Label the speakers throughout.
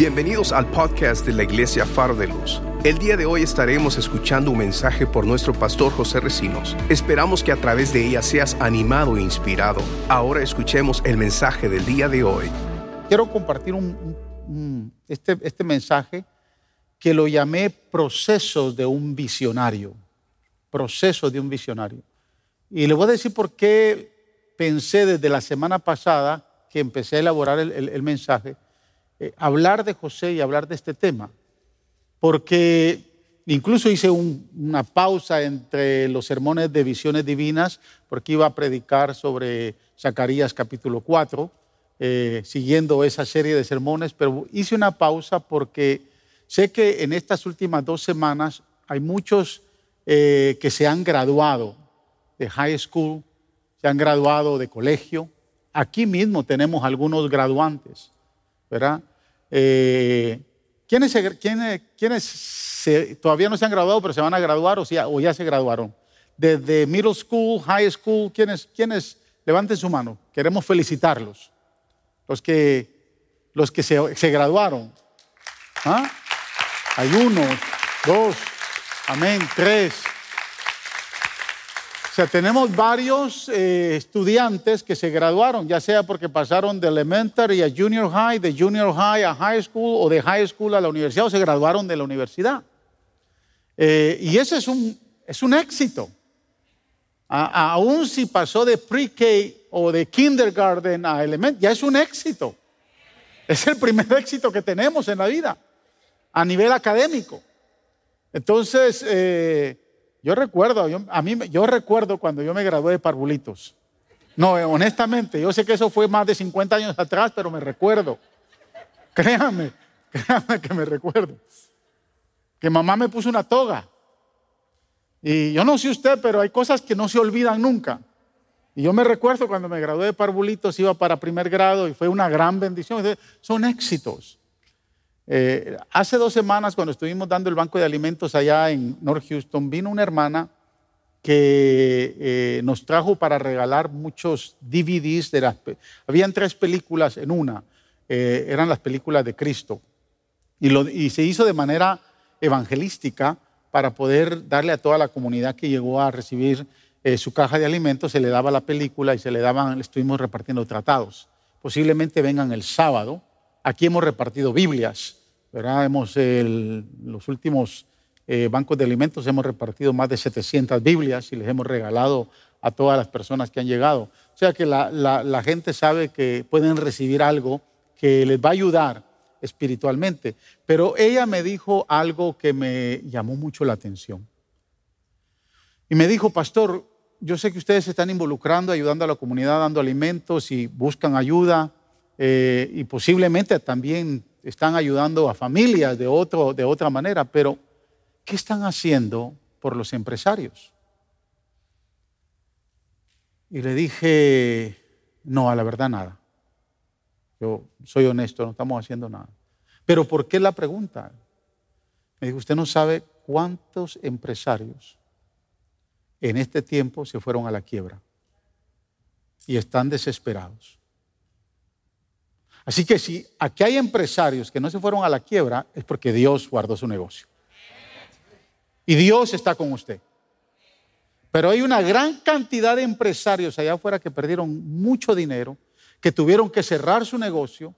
Speaker 1: Bienvenidos al podcast de la Iglesia Faro de Luz. El día de hoy estaremos escuchando un mensaje por nuestro pastor José Recinos. Esperamos que a través de ella seas animado e inspirado. Ahora escuchemos el mensaje del día de hoy.
Speaker 2: Quiero compartir este, este mensaje que lo llamé procesos de un visionario. Procesos de un visionario. Y le voy a decir por qué pensé desde la semana pasada que empecé a elaborar el, el- el mensaje, eh, hablar de José y hablar de este tema. Porque incluso hice un- una pausa entre los sermones de visiones divinas, porque iba a predicar sobre Zacarías capítulo 4, eh, siguiendo esa serie de sermones, pero hice una pausa porque sé que en estas últimas dos semanas hay muchos eh, que se han graduado de high school, se han graduado de colegio. Aquí mismo tenemos algunos graduantes, ¿verdad? Eh, ¿Quiénes, quiénes- quiénes todavía no se han graduado, pero se van a graduar o ya se graduaron? Desde middle school, high school, ¿quiénes, quiénes? Levanten su mano. Queremos felicitarlos. Los que, los que se, se graduaron. ¿Ah? Hay uno, dos, amén, tres. Tenemos varios eh, estudiantes que se graduaron, ya sea porque pasaron de elementary a junior high, de junior high a high school o de high school a la universidad o se graduaron de la universidad. Eh, y ese es un, es un éxito. Aún si pasó de pre-K o de kindergarten a elementary, ya es un éxito. Es el primer éxito que tenemos en la vida a nivel académico. Entonces, eh, yo recuerdo, yo, a mí, yo recuerdo cuando yo me gradué de parvulitos. No, eh, honestamente, yo sé que eso fue más de 50 años atrás, pero me recuerdo. Créame, créame que me recuerdo. Que mamá me puso una toga. Y yo no sé usted, pero hay cosas que no se olvidan nunca. Y yo me recuerdo cuando me gradué de parvulitos, iba para primer grado y fue una gran bendición. Son éxitos. Eh, hace dos semanas, cuando estuvimos dando el banco de alimentos allá en North Houston, vino una hermana que eh, nos trajo para regalar muchos DVDs de las... Habían tres películas en una, eh, eran las películas de Cristo. Y, se hizo de manera evangelística para poder darle a toda la comunidad que llegó a recibir su caja de alimentos, se le daba la película y se le daban, estuvimos repartiendo tratados. Posiblemente vengan el sábado. Aquí hemos repartido Biblias, ¿verdad? Hemos, el- los últimos eh, bancos de alimentos hemos repartido más de 700 Biblias y les hemos regalado a todas las personas que han llegado. O sea que la, gente sabe que pueden recibir algo que les va a ayudar espiritualmente. Pero ella me dijo algo que me llamó mucho la atención. Y me dijo, pastor, yo sé que ustedes se están involucrando, ayudando a la comunidad, dando alimentos y buscan ayuda eh, y posiblemente también están ayudando a familias de, otro, de otra manera, pero ¿qué están haciendo por los empresarios? Y le dije, no, a la verdad nada. Yo soy honesto, no estamos haciendo nada. Pero ¿por qué la pregunta? Me dijo, usted no sabe cuántos empresarios en este tiempo se fueron a la quiebra y están desesperados. Así que si aquí hay empresarios que no se fueron a la quiebra, es porque Dios guardó su negocio. Y Dios está con usted. Pero hay una gran cantidad de empresarios allá afuera que perdieron mucho dinero, que tuvieron que cerrar su negocio.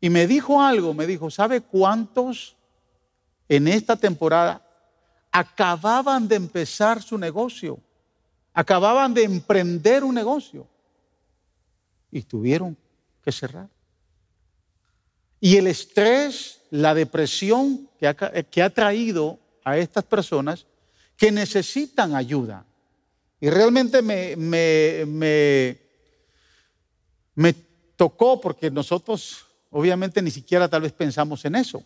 Speaker 2: Y me dijo algo, me dijo, ¿sabe cuántos en esta temporada acababan de empezar su negocio? Acababan de emprender un negocio y tuvieron que cerrar. Y el estrés, la depresión que ha, que ha traído a estas personas que necesitan ayuda. Y realmente me, me, me, tocó porque nosotros obviamente ni siquiera tal vez pensamos en eso.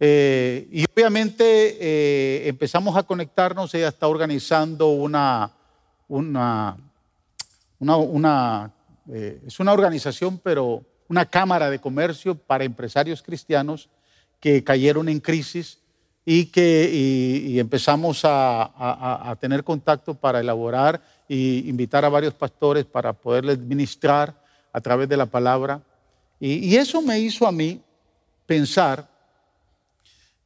Speaker 2: Eh, y obviamente eh, empezamos a conectarnos, ella está organizando una, una, una, eh, es una organización, pero una cámara de comercio para empresarios cristianos que cayeron en crisis y que y, empezamos a, a- tener contacto para elaborar y invitar a varios pastores para poderles ministrar a través de la palabra. Y, y eso me hizo a mí pensar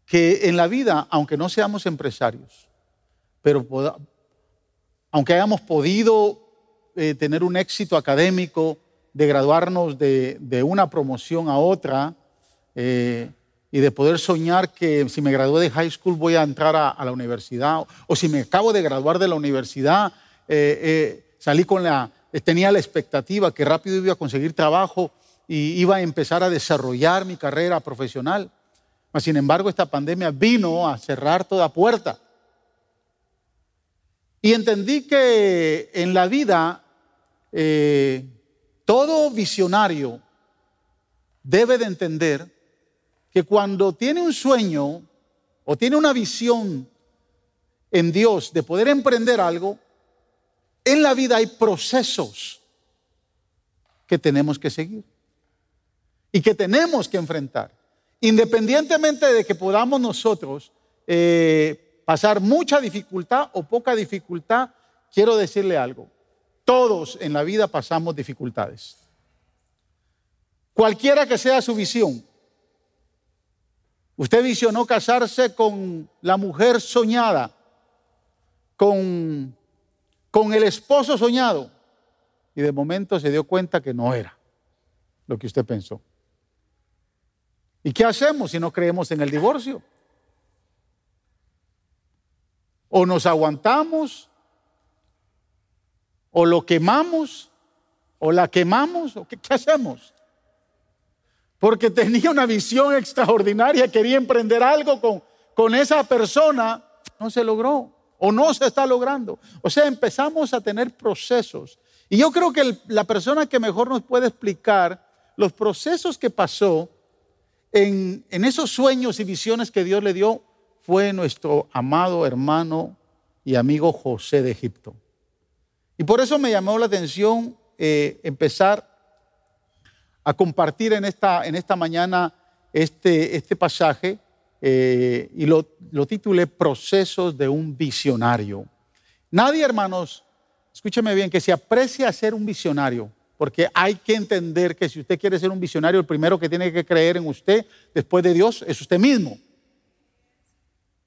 Speaker 2: que en la vida, aunque no seamos empresarios, pero aunque hayamos podido eh, tener un éxito académico, de graduarnos de, una promoción a otra eh, y de poder soñar que si me gradué de high school voy a entrar a, la universidad o, si me acabo de graduar de la universidad, eh, salí con la, tenía la expectativa que rápido iba a conseguir trabajo y iba a empezar a desarrollar mi carrera profesional. Sin embargo, esta pandemia vino a cerrar toda puerta. Y entendí que en la vida eh, todo visionario debe de entender que cuando tiene un sueño o tiene una visión en Dios de poder emprender algo, en la vida hay procesos que tenemos que seguir y que tenemos que enfrentar. Independientemente de que podamos nosotros eh, pasar mucha dificultad o poca dificultad, quiero decirle algo. Todos en la vida pasamos dificultades. Cualquiera que sea su visión. Usted visionó casarse con la mujer soñada, con, con el esposo soñado, y de momento se dio cuenta que no era lo que usted pensó. ¿Y qué hacemos si no creemos en el divorcio? O nos aguantamos, o lo quemamos, o la quemamos, o qué, hacemos? Porque tenía una visión extraordinaria, quería emprender algo con, con esa persona, no se logró o no se está logrando. O sea, empezamos a tener procesos. Y yo creo que la persona que mejor nos puede explicar los procesos que pasó en, esos sueños y visiones que Dios le dio fue nuestro amado hermano y amigo José de Egipto. Y por eso me llamó la atención eh, empezar a compartir en esta, en esta mañana este, este pasaje eh, y lo, lo titulé Procesos de un visionario. Nadie, hermanos, escúcheme bien, que se aprecia ser un visionario porque hay que entender que si usted quiere ser un visionario, el primero que tiene que creer en usted después de Dios es usted mismo.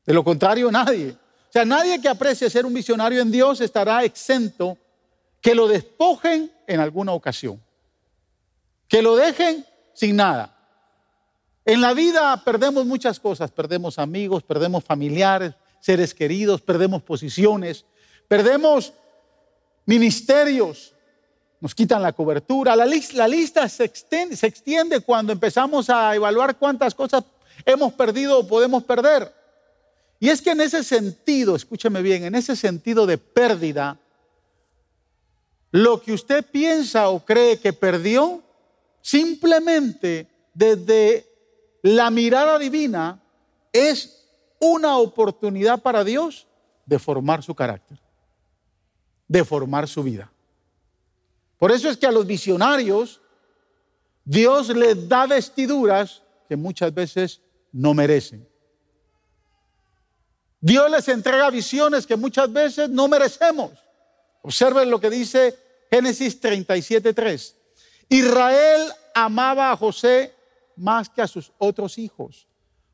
Speaker 2: De lo contrario, nadie. O sea, nadie que aprecie ser un visionario en Dios estará exento que lo despojen en alguna ocasión. Que lo dejen sin nada. En la vida perdemos muchas cosas. Perdemos amigos, perdemos familiares, seres queridos, perdemos posiciones, perdemos ministerios, nos quitan la cobertura. La, la lista se extiende, se extiende cuando empezamos a evaluar cuántas cosas hemos perdido o podemos perder. Y es que en ese sentido, escúcheme bien, en ese sentido de pérdida, lo que usted piensa o cree que perdió, simplemente desde la mirada divina es una oportunidad para Dios de formar su carácter, de formar su vida. Por eso es que a los visionarios Dios les da vestiduras que muchas veces no merecen. Dios les entrega visiones que muchas veces no merecemos. Observen lo que dice Génesis 37:3. Israel amaba a José más que a sus otros hijos,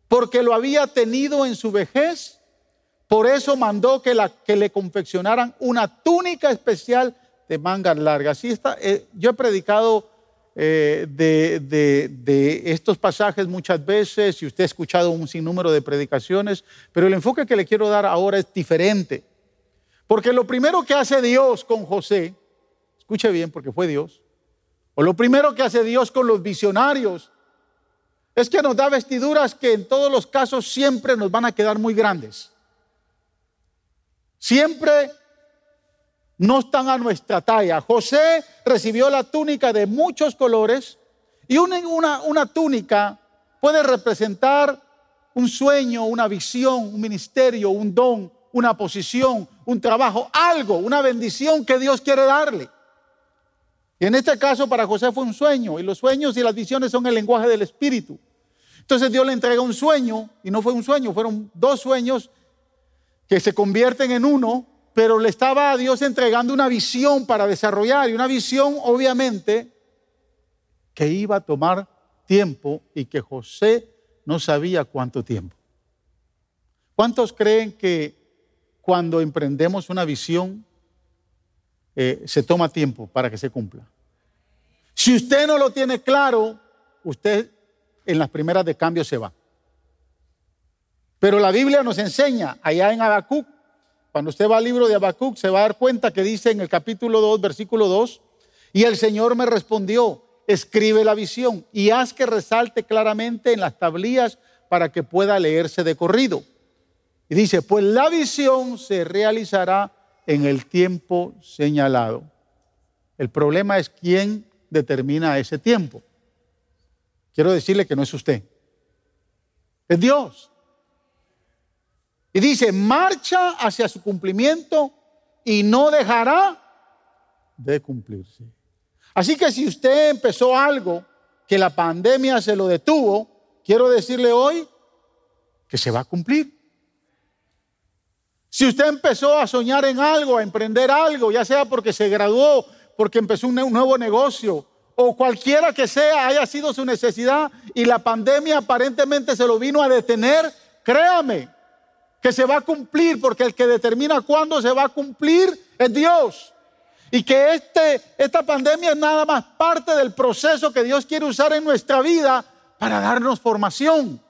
Speaker 2: porque lo había tenido en su vejez. Por eso mandó que, la, que le confeccionaran una túnica especial de mangas largas. está, eh, yo he predicado eh, de, estos pasajes muchas veces y usted ha escuchado un sinnúmero de predicaciones, pero el enfoque que le quiero dar ahora es diferente. Porque lo primero que hace Dios con José, escuche bien porque fue Dios, o lo primero que hace Dios con los visionarios, es que nos da vestiduras que en todos los casos siempre nos van a quedar muy grandes. Siempre no están a nuestra talla. José recibió la túnica de muchos colores y una, túnica puede representar un sueño, una visión, un ministerio, un don, una posición, un trabajo, algo, una bendición que Dios quiere darle. Y en este caso para José fue un sueño y los sueños y las visiones son el lenguaje del Espíritu. Entonces Dios le entrega un sueño y no fue un sueño, fueron dos sueños que se convierten en uno pero le estaba a Dios entregando una visión para desarrollar y una visión obviamente que iba a tomar tiempo y que José no sabía cuánto tiempo. ¿Cuántos creen que cuando emprendemos una visión eh, se toma tiempo para que se cumpla? Si usted no lo tiene claro, usted en las primeras de cambio se va. Pero la Biblia nos enseña, allá en Habacuc, cuando usted va al libro de Habacuc, se va a dar cuenta que dice en el capítulo 2, versículo 2, y el Señor me respondió, escribe la visión y haz que resalte claramente en las tablillas para que pueda leerse de corrido. Y dice, pues la visión se realizará en el tiempo señalado. El problema es quién determina ese tiempo. Quiero decirle que no es usted, es Dios. Y dice, marcha hacia su cumplimiento y no dejará de cumplirse. Así que si usted empezó algo que la pandemia se lo detuvo, quiero decirle hoy que se va a cumplir. Si usted empezó a soñar en algo, a emprender algo, ya sea porque se graduó, porque empezó un nuevo negocio, o cualquiera que sea haya sido su necesidad y la pandemia aparentemente se lo vino a detener, créame que se va a cumplir, porque el que determina cuándo se va a cumplir es Dios. Y que este, esta pandemia es nada más parte del proceso que Dios quiere usar en nuestra vida para darnos formación,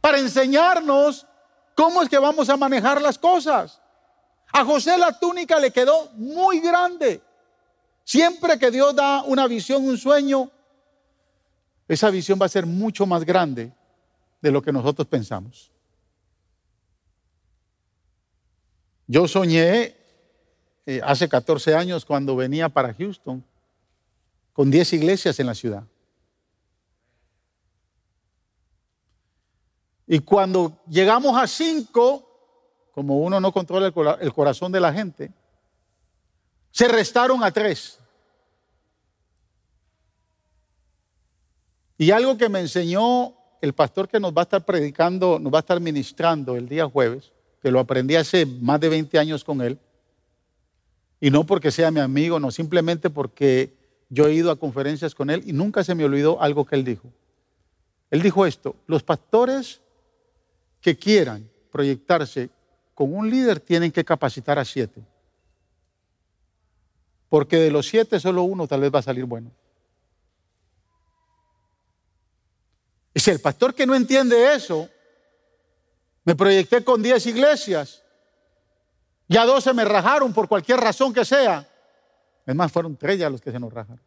Speaker 2: para enseñarnos cómo es que vamos a manejar las cosas. A José la túnica le quedó muy grande. Siempre que Dios da una visión, un sueño, esa visión va a ser mucho más grande de lo que nosotros pensamos. Yo soñé eh, hace 14 años cuando venía para Houston, con 10 iglesias en la ciudad. Y cuando llegamos a 5, como uno no controla el, corazón de la gente, se restaron a 3. Y algo que me enseñó el pastor que nos va a estar predicando, nos va a estar ministrando el día jueves, que lo aprendí hace más de 20 años con él, y no porque sea mi amigo, no, simplemente porque yo he ido a conferencias con él y nunca se me olvidó algo que él dijo. Él dijo esto, los pastores que quieran proyectarse con un líder tienen que capacitar a siete. Porque de los siete solo uno tal vez va a salir bueno. Y si el pastor que no entiende eso, me proyecté con diez iglesias ya dos se me rajaron por cualquier razón que sea. Es más, fueron tres ya los que se nos rajaron.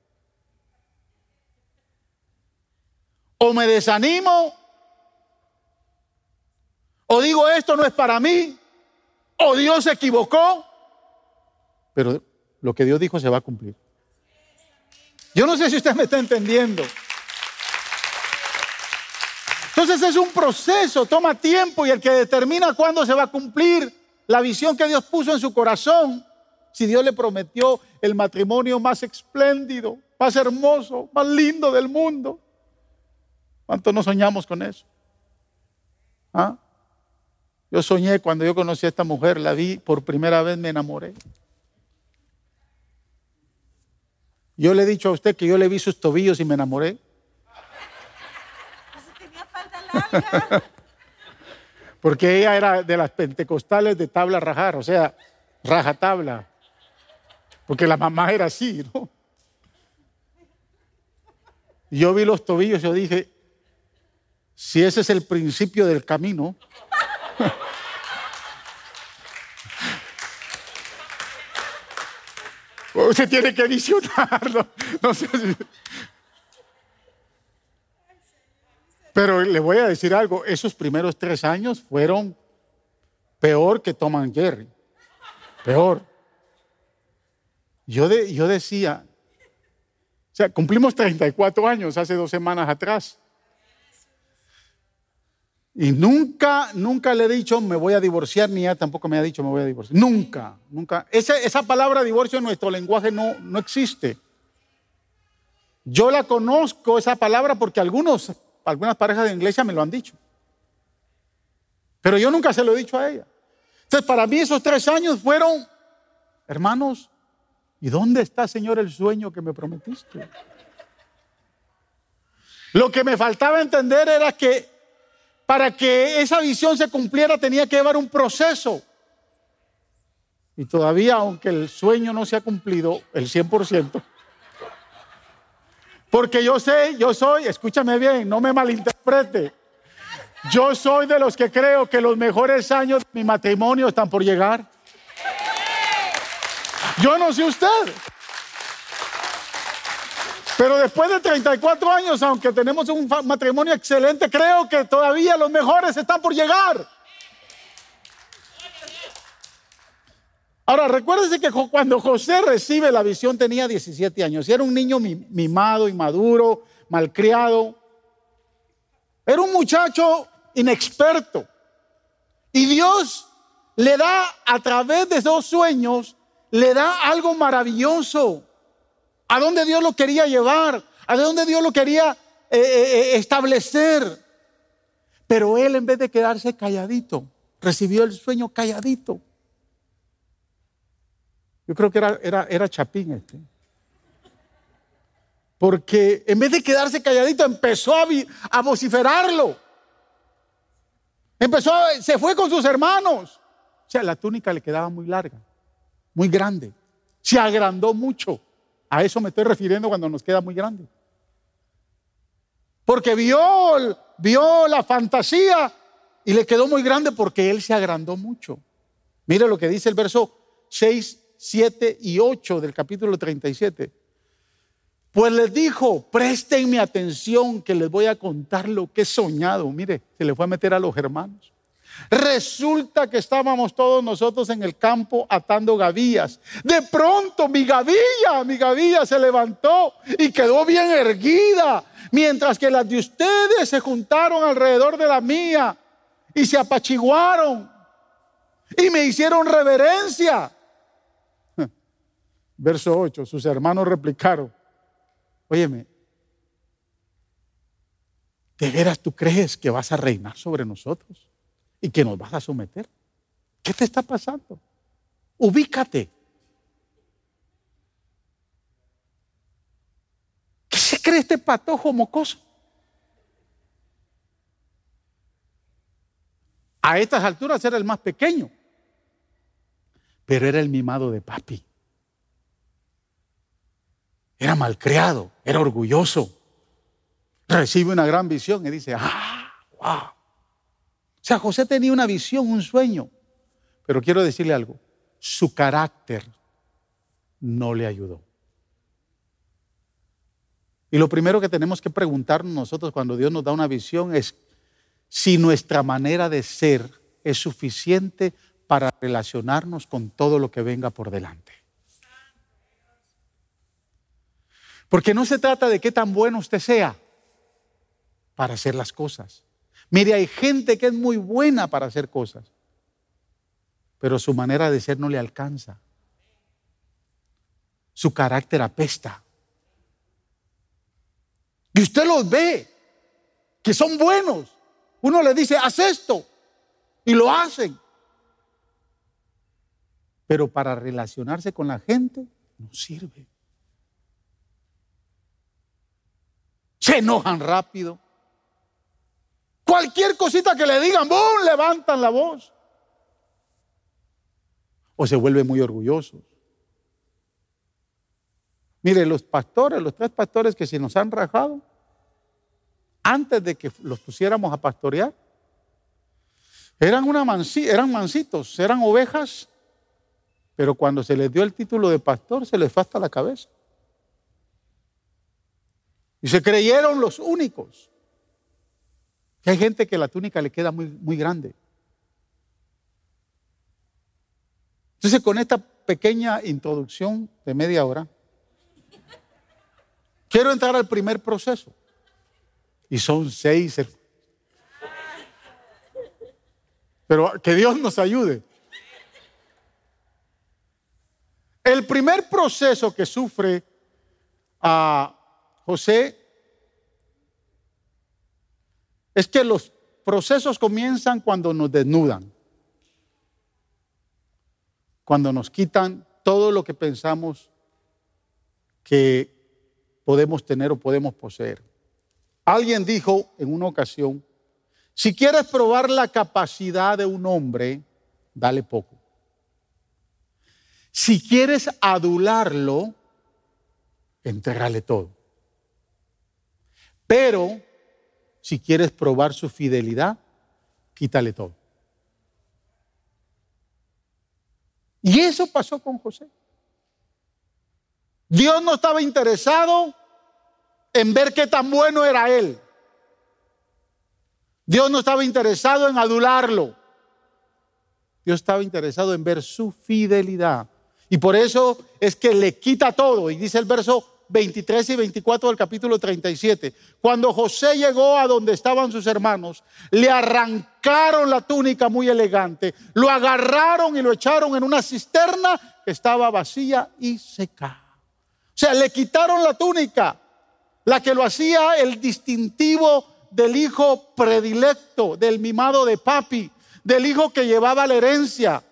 Speaker 2: O me desanimo, o digo esto no es para mí, o Dios se equivocó, pero lo que Dios dijo se va a cumplir. Yo no sé si usted me está entendiendo. Entonces es un proceso, toma tiempo y el que determina cuándo se va a cumplir la visión que Dios puso en su corazón, si Dios le prometió el matrimonio más espléndido, más hermoso, más lindo del mundo. ¿Cuánto no soñamos con eso? ¿Ah? Yo soñé cuando yo conocí a esta mujer, la vi por primera vez, me enamoré. Yo le he dicho a usted que yo le vi sus tobillos y me enamoré. porque ella era de las pentecostales de tabla rajar, o sea, raja tabla, porque la mamá era así, ¿no? yo vi los tobillos y yo dije, si ese es el principio del camino, usted tiene que visionarlo. No sé si... Pero le voy a decir algo, esos primeros tres años fueron peor que Tom Jerry. Peor. Yo, yo decía, o sea, cumplimos 34 años hace dos semanas atrás. Y nunca, nunca le he dicho me voy a divorciar, ni ella tampoco me ha dicho me voy a divorciar. Nunca, nunca. Esa, esa palabra divorcio en nuestro lenguaje no, no existe. Yo la conozco, esa palabra, porque algunos algunas parejas de iglesia me lo han dicho. Pero yo nunca se lo he dicho a ella. Entonces, para mí esos tres años fueron, hermanos, ¿y dónde está, Señor, el sueño que me prometiste? Lo que me faltaba entender era que para que esa visión se cumpliera tenía que llevar un proceso. Y todavía, aunque el sueño no se ha cumplido el 100%, porque yo sé, yo soy, escúchame bien, no me malinterprete. Yo soy de los que creo que los mejores años de mi matrimonio están por llegar. Yo no sé usted. Pero después de 34 años, aunque tenemos un matrimonio excelente, creo que todavía los mejores están por llegar. Ahora, recuérdese que cuando José recibe la visión tenía 17 años y era un niño mimado, inmaduro, malcriado. Era un muchacho inexperto. Y Dios le da a través de esos sueños, le da algo maravilloso. A dónde Dios lo quería llevar, a dónde Dios lo quería eh, eh, eh, establecer. Pero él en vez de quedarse calladito, recibió el sueño calladito. Yo creo que era, era, era Chapín este. Porque en vez de quedarse calladito, empezó a, a vociferarlo. Empezó, se fue con sus hermanos. O sea, la túnica le quedaba muy larga, muy grande. Se agrandó mucho. A eso me estoy refiriendo cuando nos queda muy grande. Porque vio, vio la fantasía y le quedó muy grande porque él se agrandó mucho. Mire lo que dice el verso 6 7 y 8 del capítulo 37. Pues les dijo, prestenme atención que les voy a contar lo que he soñado. Mire, se le fue a meter a los hermanos. Resulta que estábamos todos nosotros en el campo atando gavillas. De pronto mi gavilla, mi gavilla se levantó y quedó bien erguida, mientras que las de ustedes se juntaron alrededor de la mía y se apachiguaron y me hicieron reverencia. Verso 8, sus hermanos replicaron, óyeme, ¿de veras tú crees que vas a reinar sobre nosotros y que nos vas a someter? ¿Qué te está pasando? Ubícate. ¿Qué se cree este patojo mocoso? A estas alturas era el más pequeño, pero era el mimado de papi. Era malcriado, era orgulloso. Recibe una gran visión y dice, ah, wow. O sea, José tenía una visión, un sueño. Pero quiero decirle algo, su carácter no le ayudó. Y lo primero que tenemos que preguntarnos nosotros cuando Dios nos da una visión es si nuestra manera de ser es suficiente para relacionarnos con todo lo que venga por delante. Porque no se trata de qué tan bueno usted sea para hacer las cosas. Mire, hay gente que es muy buena para hacer cosas, pero su manera de ser no le alcanza. Su carácter apesta. Y usted los ve, que son buenos. Uno le dice, haz esto, y lo hacen. Pero para relacionarse con la gente no sirve. Se enojan rápido. Cualquier cosita que le digan, ¡boom! levantan la voz. O se vuelven muy orgullosos. Mire, los pastores, los tres pastores que se nos han rajado, antes de que los pusiéramos a pastorear, eran, una eran mansitos, eran ovejas, pero cuando se les dio el título de pastor, se les fue hasta la cabeza. Y se creyeron los únicos. Hay gente que la túnica le queda muy, muy grande. Entonces, con esta pequeña introducción de media hora, quiero entrar al primer proceso. Y son seis. Pero que Dios nos ayude. El primer proceso que sufre a José, es que los procesos comienzan cuando nos desnudan, cuando nos quitan todo lo que pensamos que podemos tener o podemos poseer. Alguien dijo en una ocasión, si quieres probar la capacidad de un hombre, dale poco. Si quieres adularlo, entrégale todo. Pero si quieres probar su fidelidad, quítale todo. Y eso pasó con José. Dios no estaba interesado en ver qué tan bueno era él. Dios no estaba interesado en adularlo. Dios estaba interesado en ver su fidelidad. Y por eso es que le quita todo. Y dice el verso 23 y 24 del capítulo 37. Cuando José llegó a donde estaban sus hermanos, le arrancaron la túnica muy elegante, lo agarraron y lo echaron en una cisterna que estaba vacía y seca. O sea, le quitaron la túnica, la que lo hacía el distintivo del hijo predilecto, del mimado de papi, del hijo que llevaba la herencia,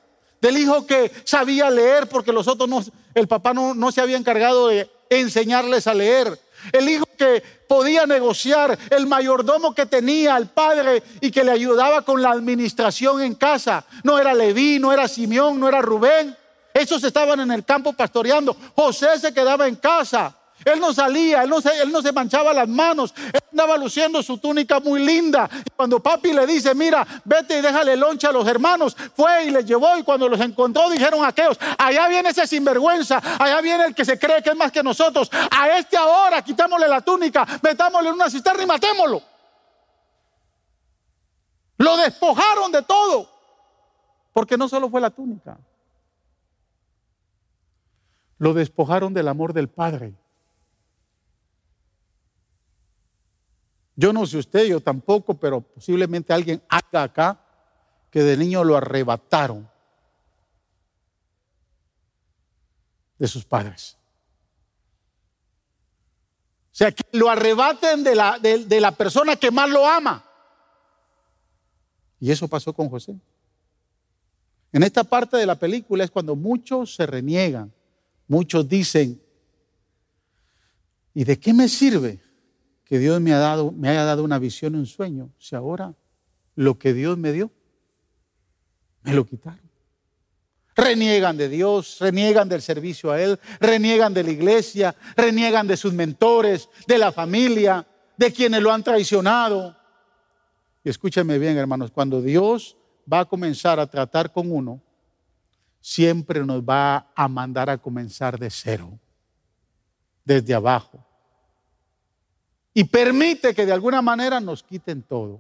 Speaker 2: del hijo que sabía leer porque los otros el papá no se había encargado de enseñarles a leer. El hijo que podía negociar, el mayordomo que tenía al padre y que le ayudaba con la administración en casa. No era Leví, no era Simeón, no era Rubén. Esos estaban en el campo pastoreando. José se quedaba en casa. Él no salía, él no, se, él no se manchaba las manos, él andaba luciendo su túnica muy linda. Y cuando papi le dice, mira, vete y déjale loncha a los hermanos, fue y les llevó y cuando los encontró dijeron aquellos, allá viene ese sinvergüenza, allá viene el que se cree que es más que nosotros, a este ahora quitámosle la túnica, metámosle en una cisterna y matémoslo. Lo despojaron de todo, porque no solo fue la túnica, lo despojaron del amor del Padre. Yo no sé usted, yo tampoco, pero posiblemente alguien haga acá que de niño lo arrebataron de sus padres. O sea, que lo arrebaten de la, de la persona que más lo ama. Y eso pasó con José. En esta parte de la película es cuando muchos se reniegan, muchos dicen, ¿y de qué me sirve que Dios me, ha dado, me haya dado una visión, un sueño, si ahora lo que Dios me dio, me lo quitaron. Reniegan de Dios, reniegan del servicio a Él, reniegan de la iglesia, reniegan de sus mentores, de la familia, de quienes lo han traicionado. Y escúcheme bien, hermanos, cuando Dios va a comenzar a tratar con uno, siempre nos va a mandar a comenzar de cero, desde abajo y permite que de alguna manera nos quiten todo.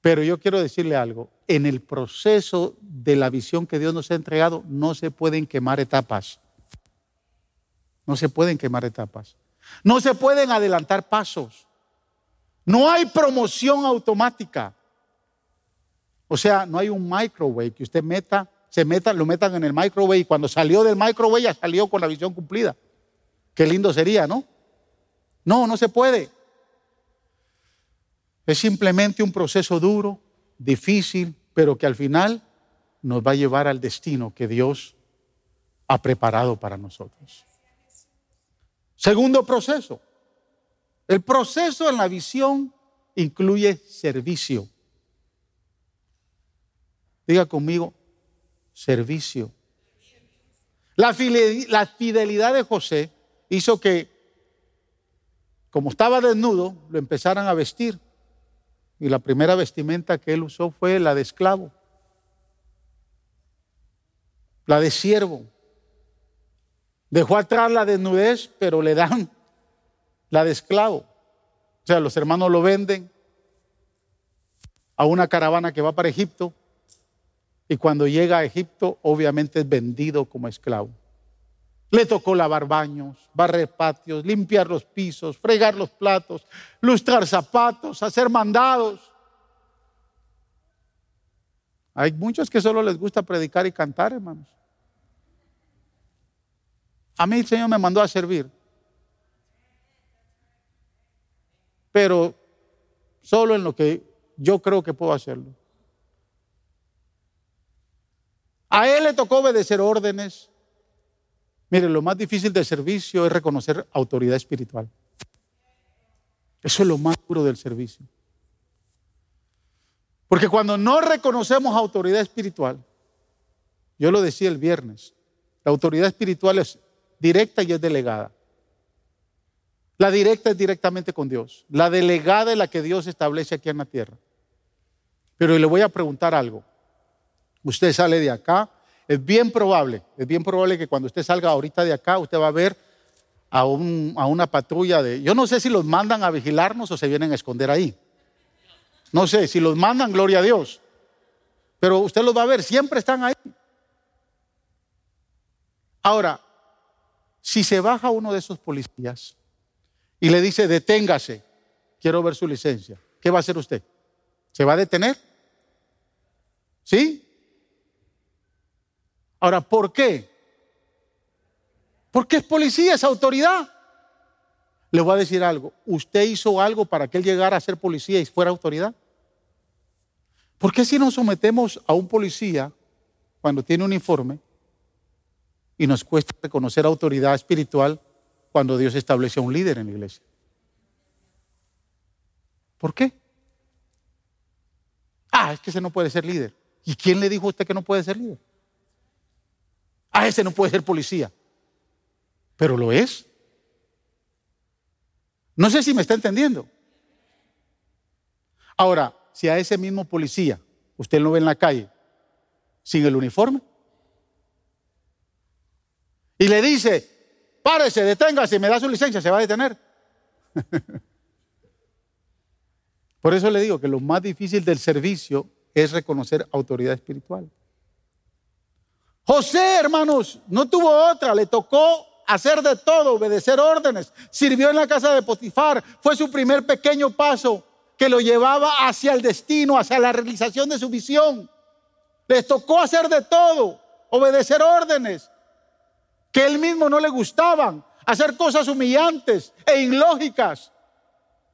Speaker 2: Pero yo quiero decirle algo, en el proceso de la visión que Dios nos ha entregado no se pueden quemar etapas. No se pueden quemar etapas. No se pueden adelantar pasos. No hay promoción automática. O sea, no hay un microwave que usted meta, se meta, lo metan en el microwave y cuando salió del microwave ya salió con la visión cumplida. Qué lindo sería, ¿no? No, no se puede. Es simplemente un proceso duro, difícil, pero que al final nos va a llevar al destino que Dios ha preparado para nosotros. Segundo proceso. El proceso en la visión incluye servicio. Diga conmigo, servicio. La fidelidad de José hizo que como estaba desnudo, lo empezaron a vestir. Y la primera vestimenta que él usó fue la de esclavo, la de siervo. Dejó atrás la desnudez, pero le dan la de esclavo. O sea, los hermanos lo venden a una caravana que va para Egipto y cuando llega a Egipto obviamente es vendido como esclavo. Le tocó lavar baños, barrer patios, limpiar los pisos, fregar los platos, lustrar zapatos, hacer mandados. Hay muchos que solo les gusta predicar y cantar, hermanos. A mí el Señor me mandó a servir. Pero solo en lo que yo creo que puedo hacerlo. A Él le tocó obedecer órdenes, Mire, lo más difícil del servicio es reconocer autoridad espiritual. Eso es lo más duro del servicio. Porque cuando no reconocemos autoridad espiritual, yo lo decía el viernes, la autoridad espiritual es directa y es delegada. La directa es directamente con Dios. La delegada es la que Dios establece aquí en la tierra. Pero le voy a preguntar algo. Usted sale de acá, es bien probable, es bien probable que cuando usted salga ahorita de acá, usted va a ver a, una patrulla de... Yo no sé si los mandan a vigilarnos o se vienen a esconder ahí. No sé, si los mandan, gloria a Dios. Pero usted los va a ver, siempre están ahí. Ahora, si se baja uno de esos policías y le dice, deténgase, quiero ver su licencia, ¿qué va a hacer usted? ¿Se va a detener? ¿Sí? Ahora, ¿por qué? Porque es policía, es autoridad. Le voy a decir algo, ¿usted hizo algo para que él llegara a ser policía y fuera autoridad? ¿Por qué si nos sometemos a un policía cuando tiene un uniforme y nos cuesta reconocer autoridad espiritual cuando Dios establece a un líder en la iglesia. ¿Por qué? Ah, es que ese no puede ser líder. ¿Y quién le dijo a usted que no puede ser líder? Ah, ese no puede ser policía. Pero lo es. No sé si me está entendiendo. Ahora, si a ese mismo policía usted lo ve en la calle sin el uniforme y le dice, párese, deténgase, me da su licencia, se va a detener. Por eso le digo que lo más difícil del servicio es reconocer autoridad espiritual. José, hermanos, no tuvo otra, le tocó hacer de todo, obedecer órdenes. Sirvió en la casa de Potifar, fue su primer pequeño paso que lo llevaba hacia el destino, hacia la realización de su visión. Les tocó hacer de todo, obedecer órdenes, que él mismo no le gustaban, hacer cosas humillantes e ilógicas.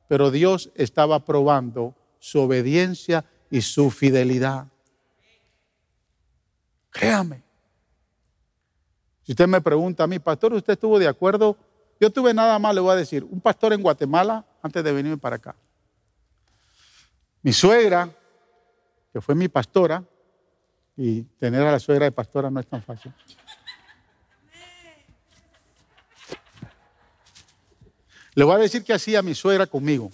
Speaker 2: Pero Dios estaba probando su obediencia y su fidelidad. Créame. Si usted me pregunta a mí, pastor, ¿usted estuvo de acuerdo? Yo tuve nada más, le voy a decir, un pastor en Guatemala antes de venirme para acá. Mi suegra, que fue mi pastora, y tener a la suegra de pastora no es tan fácil. Le voy a decir que hacía mi suegra conmigo.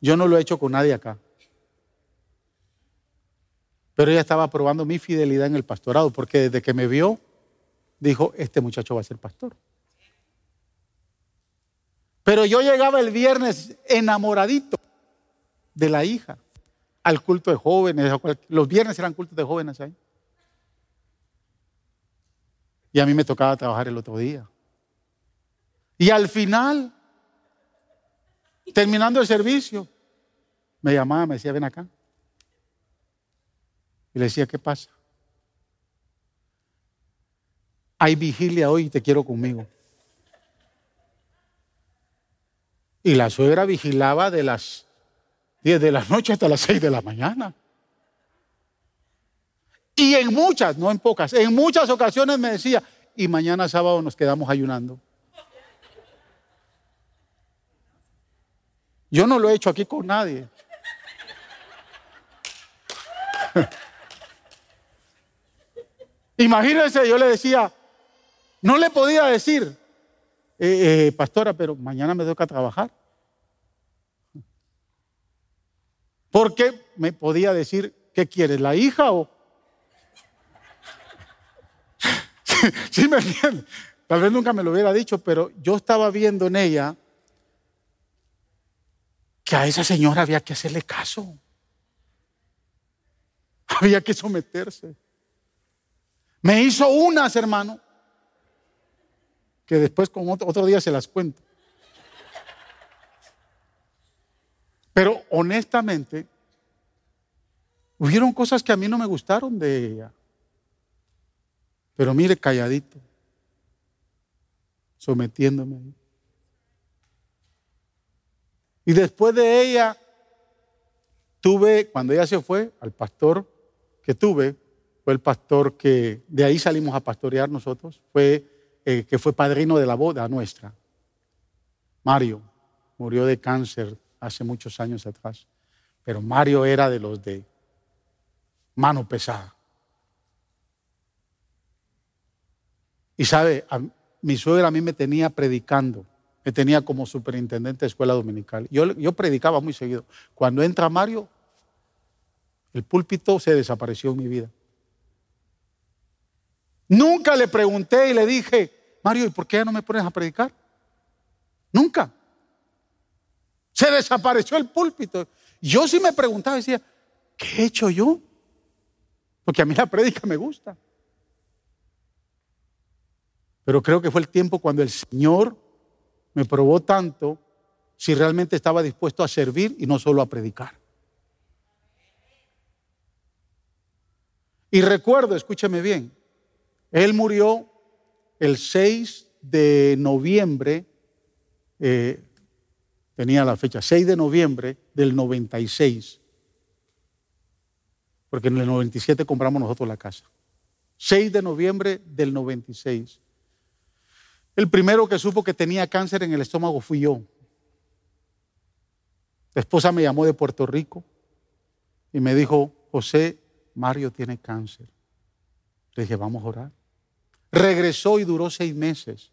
Speaker 2: Yo no lo he hecho con nadie acá. Pero ella estaba probando mi fidelidad en el pastorado, porque desde que me vio, dijo, este muchacho va a ser pastor. Pero yo llegaba el viernes enamoradito de la hija al culto de jóvenes. Los viernes eran cultos de jóvenes ahí. Y a mí me tocaba trabajar el otro día. Y al final, terminando el servicio, me llamaba, me decía, ven acá. Y le decía, ¿qué pasa? Hay vigilia hoy y te quiero conmigo. Y la suegra vigilaba de las 10 de la noche hasta las 6 de la mañana. Y en muchas, no en pocas, en muchas ocasiones me decía, y mañana sábado nos quedamos ayunando. Yo no lo he hecho aquí con nadie. Imagínense, yo le decía, no le podía decir, eh, eh, pastora, pero mañana me toca trabajar. Porque me podía decir, ¿qué quieres, la hija o...? ¿Sí me entiendes? Tal vez nunca me lo hubiera dicho, pero yo estaba viendo en ella que a esa señora había que hacerle caso. Había que someterse. Me hizo unas, hermano, que después con otro, otro día se las cuento. Pero honestamente, hubieron cosas que a mí no me gustaron de ella. Pero mire, calladito, sometiéndome. Y después de ella, tuve, cuando ella se fue, al pastor que tuve, fue el pastor que de ahí salimos a pastorear nosotros, fue eh, que fue padrino de la boda nuestra, Mario. murió de cáncer hace muchos años atrás, pero Mario era de los de mano pesada. Y sabe, mi suegra a mí me tenía predicando, me tenía como superintendente de escuela dominical. Yo, yo predicaba muy seguido. Cuando entra Mario, el púlpito se desapareció en mi vida. Nunca le pregunté y le dije, Mario, ¿y por qué ya no me pones a predicar? Nunca. Se desapareció el púlpito. Yo sí me preguntaba, decía, ¿qué he hecho yo? Porque a mí la prédica me gusta. Pero creo que fue el tiempo cuando el Señor me probó tanto si realmente estaba dispuesto a servir y no solo a predicar. Y recuerdo, escúcheme bien, él murió el 6 de noviembre, eh, tenía la fecha, 6 de noviembre del 96, porque en el 97 compramos nosotros la casa. 6 de noviembre del 96. El primero que supo que tenía cáncer en el estómago fui yo. La esposa me llamó de Puerto Rico y me dijo, José, Mario tiene cáncer. Le dije, vamos a orar. Regresó y duró seis meses.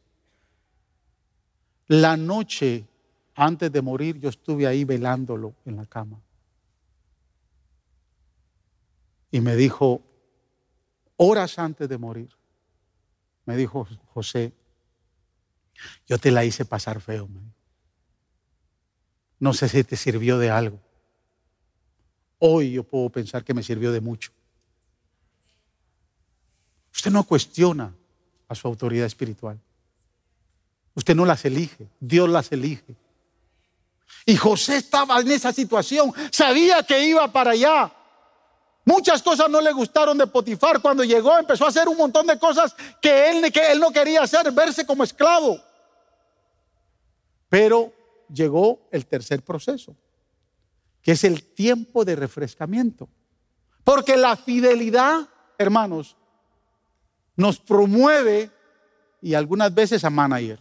Speaker 2: La noche antes de morir yo estuve ahí velándolo en la cama. Y me dijo, horas antes de morir, me dijo José, yo te la hice pasar feo. No sé si te sirvió de algo. Hoy yo puedo pensar que me sirvió de mucho. Usted no cuestiona a su autoridad espiritual. Usted no las elige, Dios las elige. Y José estaba en esa situación, sabía que iba para allá. Muchas cosas no le gustaron de Potifar. Cuando llegó empezó a hacer un montón de cosas que él, que él no quería hacer, verse como esclavo. Pero llegó el tercer proceso, que es el tiempo de refrescamiento. Porque la fidelidad, hermanos, nos promueve y algunas veces a manager.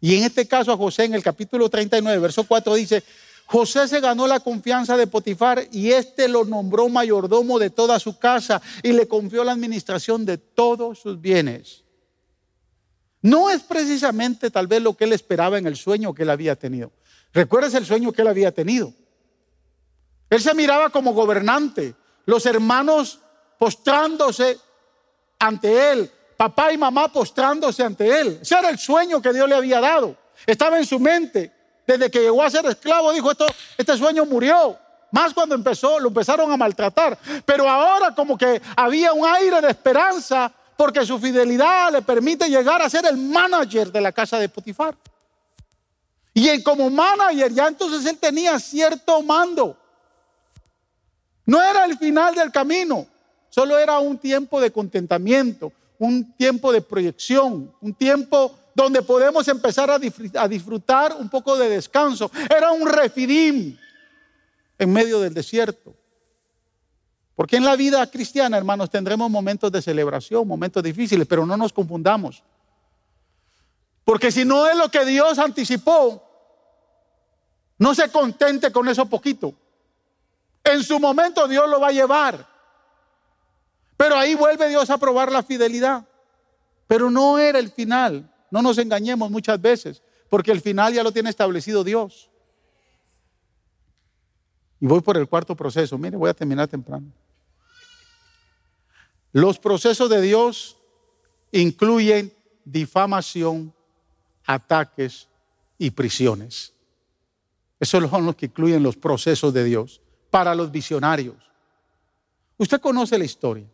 Speaker 2: Y en este caso a José en el capítulo 39, verso 4 dice, José se ganó la confianza de Potifar y éste lo nombró mayordomo de toda su casa y le confió la administración de todos sus bienes. No es precisamente tal vez lo que él esperaba en el sueño que él había tenido. ¿Recuerdas el sueño que él había tenido? Él se miraba como gobernante, los hermanos postrándose ante él, papá y mamá postrándose ante él. Ese era el sueño que Dios le había dado. Estaba en su mente. Desde que llegó a ser esclavo, dijo, esto, este sueño murió. Más cuando empezó, lo empezaron a maltratar. Pero ahora como que había un aire de esperanza porque su fidelidad le permite llegar a ser el manager de la casa de Potifar. Y como manager ya entonces él tenía cierto mando. No era el final del camino, solo era un tiempo de contentamiento, un tiempo de proyección, un tiempo donde podemos empezar a disfrutar un poco de descanso. Era un refidim en medio del desierto. Porque en la vida cristiana, hermanos, tendremos momentos de celebración, momentos difíciles, pero no nos confundamos. Porque si no es lo que Dios anticipó, no se contente con eso poquito. En su momento Dios lo va a llevar. Pero ahí vuelve Dios a probar la fidelidad. Pero no era el final. No nos engañemos muchas veces, porque el final ya lo tiene establecido Dios. Y voy por el cuarto proceso. Mire, voy a terminar temprano. Los procesos de Dios incluyen difamación, ataques y prisiones. Esos son los que incluyen los procesos de Dios para los visionarios. Usted conoce la historia.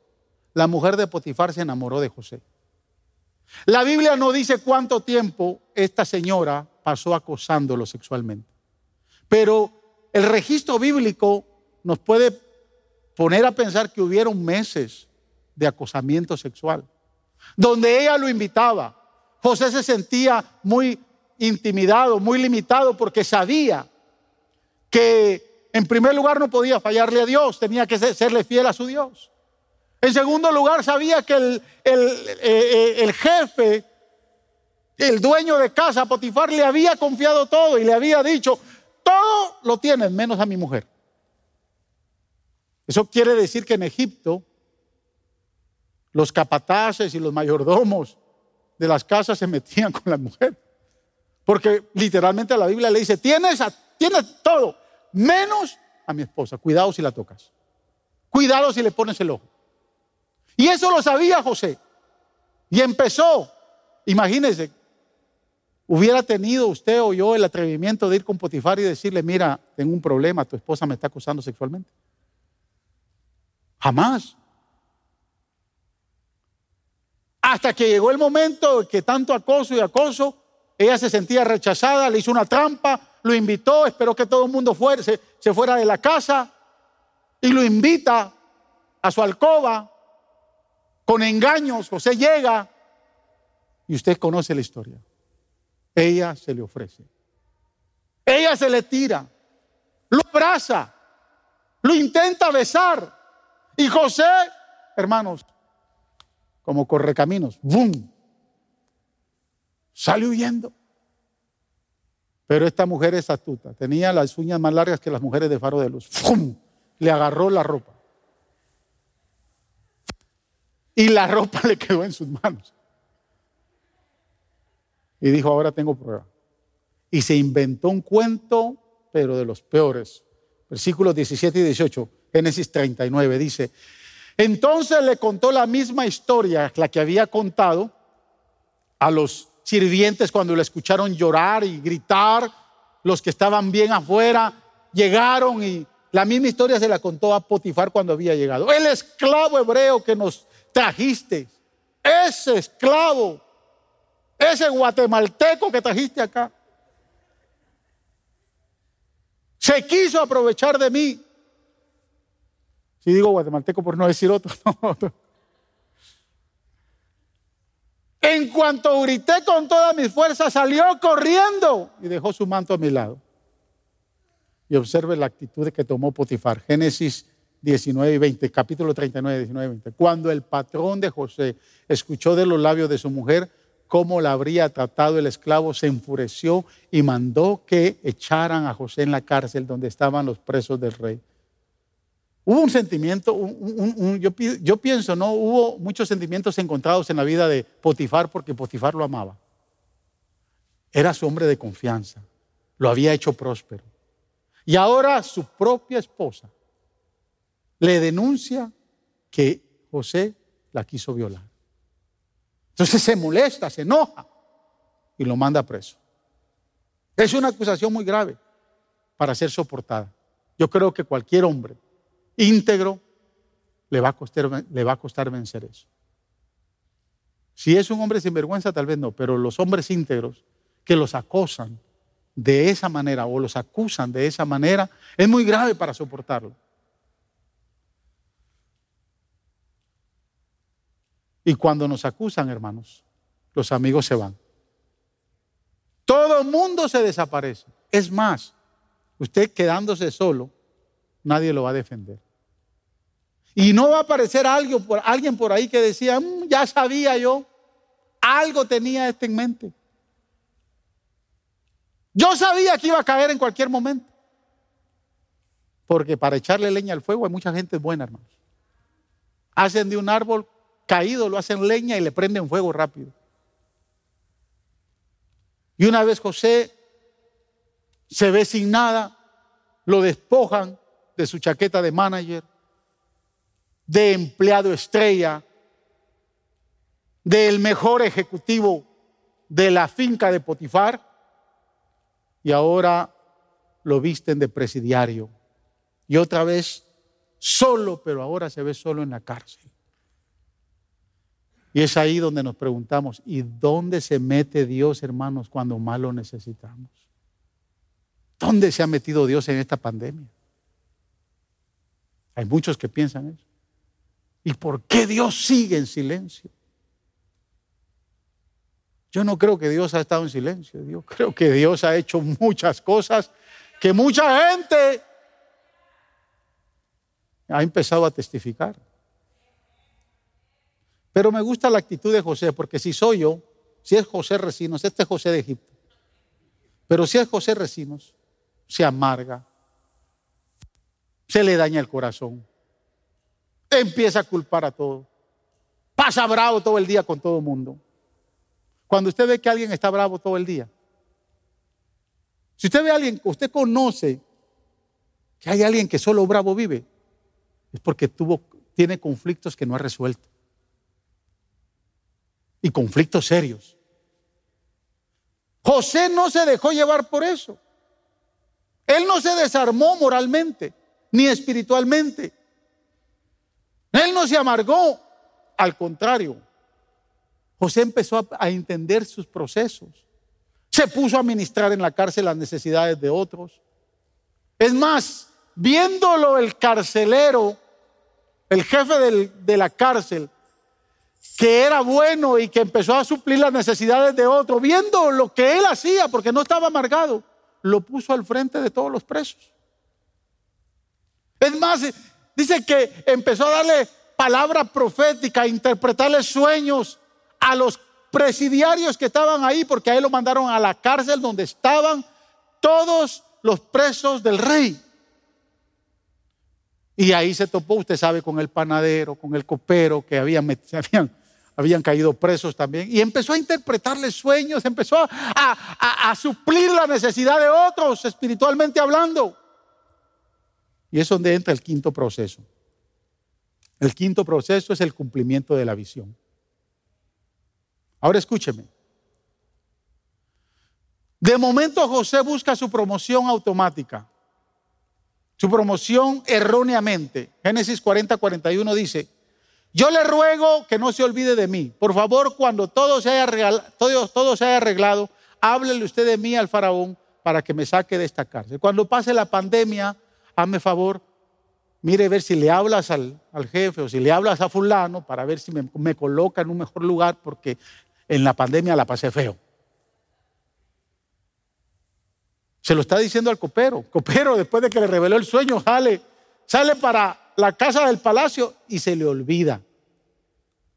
Speaker 2: La mujer de Potifar se enamoró de José. La Biblia no dice cuánto tiempo esta señora pasó acosándolo sexualmente. Pero el registro bíblico nos puede poner a pensar que hubieron meses de acosamiento sexual, donde ella lo invitaba. José se sentía muy intimidado, muy limitado, porque sabía que en primer lugar no podía fallarle a Dios, tenía que serle fiel a su Dios. En segundo lugar, sabía que eh, eh, el jefe El dueño de casa, Potifar, le había confiado todo y le había dicho, todo lo tienes menos a mi mujer. Eso quiere decir que en Egipto los capataces y los mayordomos de las casas se metían con la mujer. Porque literalmente la Biblia le dice, tienes, tienes todo, menos a mi esposa. Cuidado si la tocas. Cuidado si le pones el ojo. Y eso lo sabía José. Y empezó, imagínense, hubiera tenido usted o yo el atrevimiento de ir con Potifar y decirle, mira, tengo un problema, tu esposa me está acosando sexualmente. Jamás. Hasta que llegó el momento que tanto acoso y acoso, ella se sentía rechazada, le hizo una trampa, lo invitó, esperó que todo el mundo fuera, se fuera de la casa y lo invita a su alcoba con engaños. José llega y usted conoce la historia. Ella se le ofrece. Ella se le tira, lo abraza, lo intenta besar. Y José, hermanos, como correcaminos, ¡bum! Sale huyendo. Pero esta mujer es astuta. Tenía las uñas más largas que las mujeres de Faro de Luz. ¡Bum! Le agarró la ropa. Y la ropa le quedó en sus manos. Y dijo, ahora tengo prueba. Y se inventó un cuento, pero de los peores. Versículos 17 y 18, Génesis 39, dice, entonces le contó la misma historia, la que había contado a los sirvientes cuando le escucharon llorar y gritar, los que estaban bien afuera, llegaron y la misma historia se la contó a Potifar cuando había llegado. El esclavo hebreo que nos trajiste, ese esclavo, ese guatemalteco que trajiste acá, se quiso aprovechar de mí. Si digo guatemalteco por no decir otro. En cuanto grité con toda mi fuerza, salió corriendo y dejó su manto a mi lado. Y observe la actitud que tomó Potifar. Génesis 19 y 20, capítulo 39, 19 y 20. Cuando el patrón de José escuchó de los labios de su mujer cómo la habría tratado el esclavo, se enfureció y mandó que echaran a José en la cárcel donde estaban los presos del rey. Hubo un sentimiento, yo, yo pienso, ¿no? Hubo muchos sentimientos encontrados en la vida de Potifar porque Potifar lo amaba. Era su hombre de confianza, lo había hecho próspero. Y ahora su propia esposa le denuncia que José la quiso violar. Entonces se molesta, se enoja y lo manda preso. Es una acusación muy grave para ser soportada. Yo creo que cualquier hombre íntegro le va a costar, le va a costar vencer eso. Si es un hombre sin vergüenza, tal vez no, pero los hombres íntegros que los acosan de esa manera o los acusan de esa manera, es muy grave para soportarlo. Y cuando nos acusan, hermanos, los amigos se van. Todo el mundo se desaparece. Es más, usted quedándose solo, nadie lo va a defender. Y no va a aparecer alguien por, ahí que decía, mm, ya sabía yo, algo tenía este en mente. Yo sabía que iba a caer en cualquier momento. Porque para echarle leña al fuego hay mucha gente buena, hermanos. Hacen de un árbol caído, lo hacen leña y le prenden fuego rápido. Y una vez José se ve sin nada, lo despojan de su chaqueta de manager, de empleado estrella, del mejor ejecutivo de la finca de Potifar, y ahora lo visten de presidiario. Y otra vez solo, pero ahora se ve solo en la cárcel. Y es ahí donde nos preguntamos, ¿y dónde se mete Dios, hermanos, cuando más lo necesitamos? ¿Dónde se ha metido Dios en esta pandemia? Hay muchos que piensan eso. ¿Y por qué Dios sigue en silencio? Yo no creo que Dios ha estado en silencio. Yo creo que Dios ha hecho muchas cosas que mucha gente ha empezado a testificar. Pero me gusta la actitud de José, porque si soy yo, si es José Recinos, este es José de Egipto, pero si es José Recinos, se amarga, se le daña el corazón, empieza a culpar a todos, pasa bravo todo el día con todo el mundo. Cuando usted ve que alguien está bravo todo el día, si usted ve a alguien, usted conoce que hay alguien que solo bravo vive, es porque tuvo, tiene conflictos que no ha resuelto. Y conflictos serios. José no se dejó llevar por eso. Él no se desarmó moralmente ni espiritualmente. Él no se amargó. Al contrario, José empezó a, entender sus procesos. Se puso a ministrar en la cárcel las necesidades de otros. Es más, viéndolo el carcelero, el jefe de la cárcel, que era bueno y que empezó a suplir las necesidades de otro, viendo lo que él hacía, porque no estaba amargado, lo puso al frente de todos los presos. Es más, dice que empezó a darle palabra profética, a interpretarle sueños a los presidiarios que estaban ahí, porque a él lo mandaron a la cárcel donde estaban todos los presos del rey. Y ahí se topó, usted sabe, con el panadero, con el copero, que habían, habían, habían caído presos también. Y empezó a interpretarle sueños, empezó a, a suplir la necesidad de otros, espiritualmente hablando. Y es donde entra el quinto proceso. El quinto proceso es el cumplimiento de la visión. Ahora escúcheme. De momento José busca su promoción automática su promoción erróneamente. Génesis 40, 41 dice, yo le ruego que no se olvide de mí. Por favor, cuando todo se haya, todo se haya arreglado, háblele usted de mí al faraón para que me saque de esta cárcel. Cuando pase la pandemia, hazme favor, mire ver si le hablas al, jefe o si le hablas a fulano para ver si me, me coloca en un mejor lugar porque en la pandemia la pasé feo. Se lo está diciendo al copero. Copero, después de que le reveló el sueño, sale, sale para la casa del palacio y se le olvida.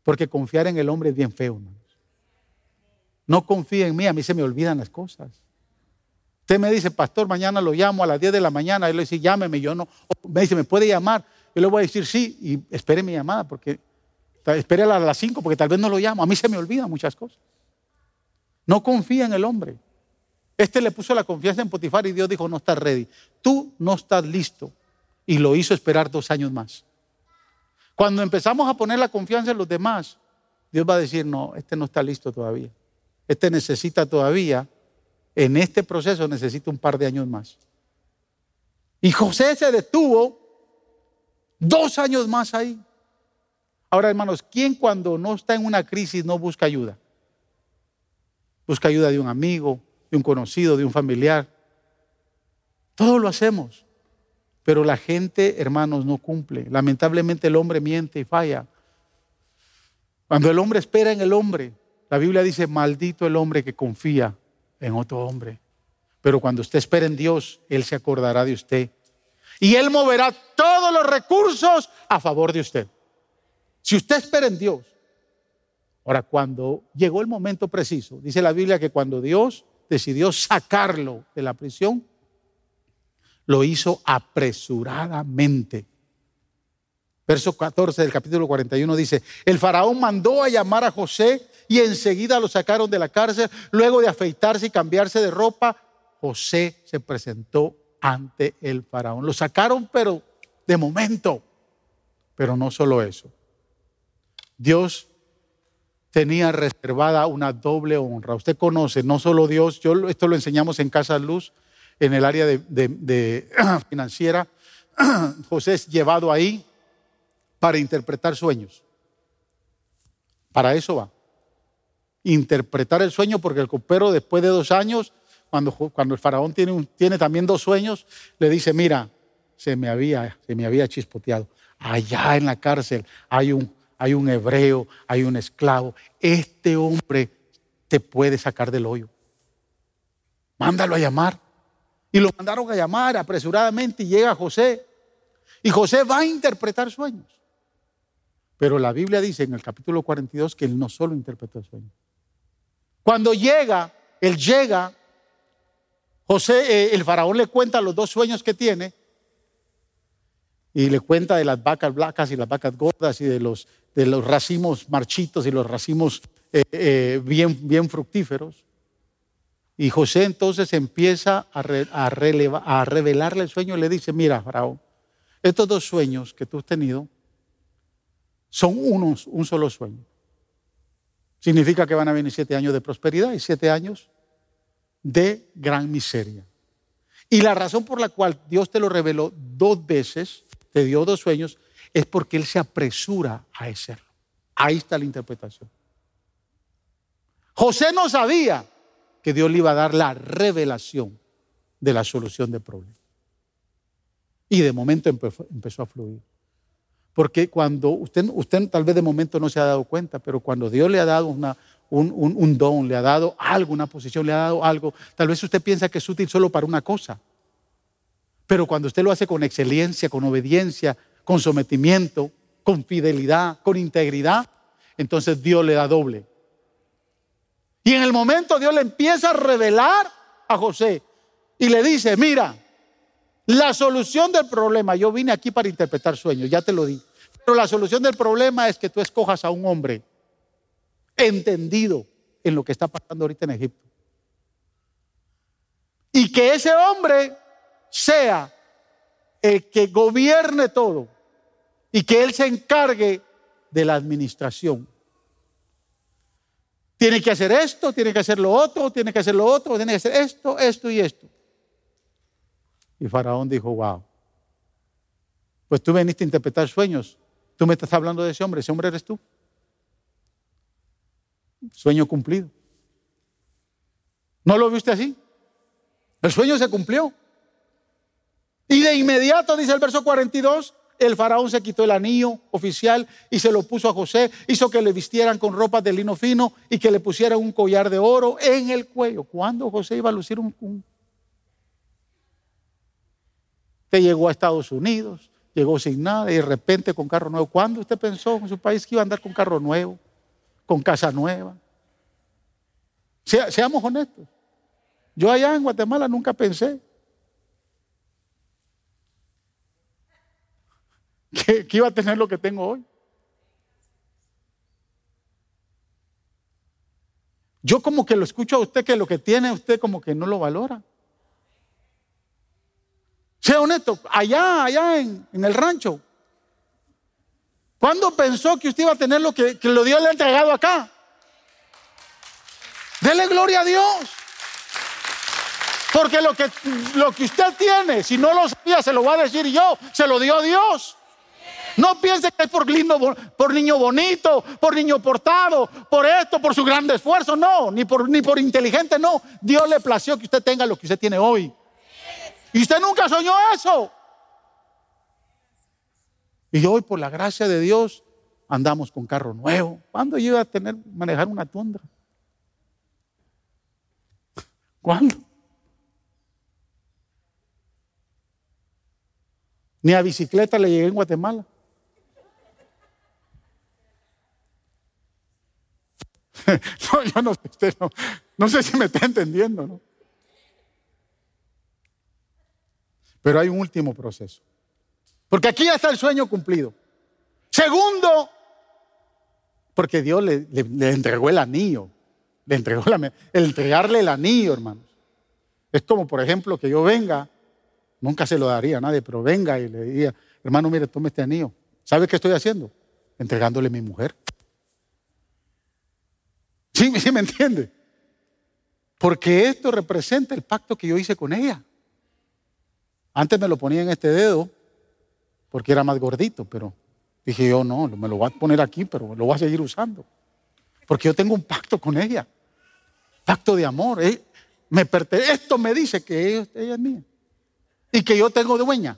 Speaker 2: Porque confiar en el hombre es bien feo, No confía en mí, a mí se me olvidan las cosas. Usted me dice, pastor, mañana lo llamo a las 10 de la mañana. Él le dice, llámeme. Yo no. Me dice, ¿me puede llamar? Yo le voy a decir sí y espere mi llamada porque espere a las 5 porque tal vez no lo llamo. A mí se me olvidan muchas cosas. No confía en el hombre. Este le puso la confianza en Potifar y Dios dijo, no estás ready. Tú no estás listo. Y lo hizo esperar dos años más. Cuando empezamos a poner la confianza en los demás, Dios va a decir, no, este no está listo todavía. Este necesita todavía, en este proceso necesita un par de años más. Y José se detuvo dos años más ahí. Ahora, hermanos, ¿quién cuando no está en una crisis no busca ayuda? Busca ayuda de un amigo, de un conocido, de un familiar. Todo lo hacemos. Pero la gente, hermanos, no cumple. Lamentablemente el hombre miente y falla. Cuando el hombre espera en el hombre, la Biblia dice, maldito el hombre que confía en otro hombre. Pero cuando usted espera en Dios, Él se acordará de usted. Y Él moverá todos los recursos a favor de usted. Si usted espera en Dios. Ahora, cuando llegó el momento preciso, dice la Biblia que cuando Dios decidió sacarlo de la prisión, lo hizo apresuradamente. Verso 14 del capítulo 41 dice, el faraón mandó a llamar a José y enseguida lo sacaron de la cárcel. Luego de afeitarse y cambiarse de ropa, José se presentó ante el faraón. Lo sacaron, pero de momento. Pero no solo eso. Dios tenía reservada una doble honra. Usted conoce, no solo Dios, yo esto lo enseñamos en Casa Luz, en el área de, financiera. José es llevado ahí para interpretar sueños. Para eso va. Interpretar el sueño, porque el copero después de dos años, cuando, cuando el faraón tiene, tiene también dos sueños, le dice, mira, se me, había, se me había chispoteado. Allá en la cárcel hay un hay un hebreo, hay un esclavo. Este hombre te puede sacar del hoyo. Mándalo a llamar. Y lo mandaron a llamar apresuradamente y llega José. Y José va a interpretar sueños. Pero la Biblia dice en el capítulo 42 que él no solo interpretó sueños. Cuando llega, él llega, José, eh, el faraón le cuenta los dos sueños que tiene y le cuenta de las vacas blancas y las vacas gordas y de los, de los racimos marchitos y los racimos eh, eh, bien, bien fructíferos. Y José entonces empieza a, revelarle el sueño y le dice, mira, faraón, estos dos sueños que tú has tenido son unos, un solo sueño. Significa que van a venir siete años de prosperidad y siete años de gran miseria. Y la razón por la cual Dios te lo reveló dos veces, te dio dos sueños, es porque Él se apresura a hacerlo. Ahí está la interpretación. José no sabía que Dios le iba a dar la revelación de la solución del problema. Y de momento empezó, a fluir. Porque cuando usted, usted tal vez de momento no se ha dado cuenta, pero cuando Dios le ha dado una, un, un, don, le ha dado algo, una posición, le ha dado algo, tal vez usted piensa que es útil solo para una cosa. Pero cuando usted lo hace con excelencia, con obediencia, con sometimiento, con fidelidad, con integridad, entonces Dios le da doble. Y en el momento Dios le empieza a revelar a José y le dice, mira, la solución del problema, yo vine aquí para interpretar sueños, ya te lo di. Pero la solución del problema es que tú escojas a un hombre entendido en lo que está pasando ahorita en Egipto. Y que ese hombre sea el que gobierne todo y que él se encargue de la administración. Tiene que hacer esto, tiene que hacer lo otro, tiene que hacer lo otro, tiene que hacer esto, esto y esto. Y Faraón dijo, wow, pues tú veniste a interpretar sueños. Tú me estás hablando de ese hombre, ese hombre eres tú. Sueño cumplido. ¿No lo viste así? El sueño se cumplió. Y de inmediato, dice el verso 42, el faraón se quitó el anillo oficial y se lo puso a José, hizo que le vistieran con ropas de lino fino y que le pusieran un collar de oro en el cuello. ¿Cuándo José iba a lucir un, un Usted llegó a Estados Unidos, llegó sin nada y de repente con carro nuevo. ¿Cuándo usted pensó en su país que iba a andar con carro nuevo, con casa nueva? seamos honestos. Yo allá en Guatemala nunca pensé que, iba a tener lo que tengo hoy. Yo como que lo escucho a usted que lo que tiene usted como que no lo valora. Sea honesto, allá, allá en, el rancho. ¿Cuándo pensó que usted iba a tener lo que, que lo Dios le ha entregado acá? Dele gloria a Dios. Porque lo que, lo que usted tiene, si no lo sabía, se lo va a decir yo, se lo dio Dios. No piense que es por lindo, por niño bonito, por niño portado, por esto, por su gran esfuerzo. No, ni por, ni por inteligente, no. Dios le plació que usted tenga lo que usted tiene hoy. Y usted nunca soñó eso. Y hoy, por la gracia de Dios, andamos con carro nuevo. ¿Cuándo yo iba a tener, manejar una tundra? ¿Cuándo? Ni a bicicleta le llegué en Guatemala. no, yo no, no, no sé si me está entendiendo, ¿no? Pero hay un último proceso. Porque aquí ya está el sueño cumplido. Segundo, porque Dios le, entregó el anillo. Le entregó la, el entregarle el anillo, hermanos. Es como, por ejemplo, que yo venga, nunca se lo daría a nadie, pero venga y le diga, hermano, mire, tome este anillo. ¿Sabe qué estoy haciendo? Entregándole a mi mujer. ¿Sí, ¿Sí me entiende? Porque esto representa el pacto que yo hice con ella. Antes me lo ponía en este dedo porque era más gordito, pero dije yo no, me lo voy a poner aquí, pero lo voy a seguir usando. Porque yo tengo un pacto con ella. Pacto de amor. ¿eh? Esto me dice que ella, ella es mía. Y que yo tengo dueña.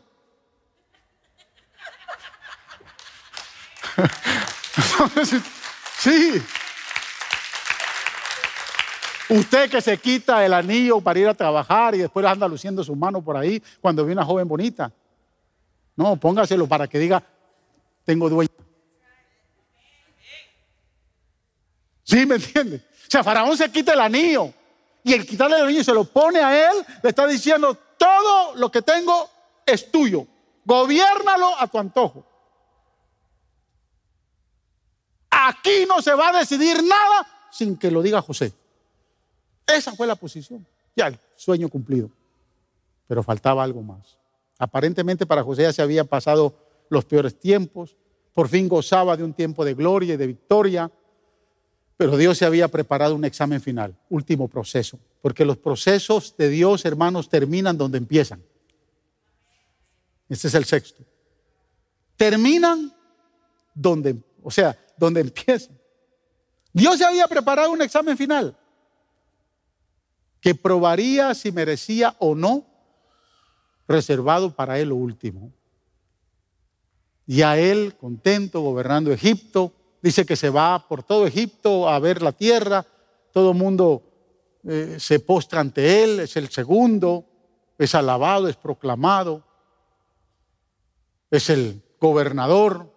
Speaker 2: sí. Usted que se quita el anillo para ir a trabajar y después anda luciendo su mano por ahí cuando ve una joven bonita. No, póngaselo para que diga, tengo dueño. ¿Sí me entiende? O sea, Faraón se quita el anillo y el quitarle el anillo se lo pone a él, le está diciendo, todo lo que tengo es tuyo, gobiernalo a tu antojo. Aquí no se va a decidir nada sin que lo diga José. Esa fue la posición. Ya el sueño cumplido. Pero faltaba algo más. Aparentemente para José ya se había pasado los peores tiempos. Por fin gozaba de un tiempo de gloria y de victoria. Pero Dios se había preparado un examen final, último proceso. Porque los procesos de Dios, hermanos, terminan donde empiezan. Este es el sexto. Terminan donde, o sea, donde empiezan. Dios se había preparado un examen final que probaría si merecía o no reservado para él lo último. Y a él, contento, gobernando Egipto, dice que se va por todo Egipto a ver la tierra, todo el mundo eh, se postra ante él, es el segundo, es alabado, es proclamado, es el gobernador,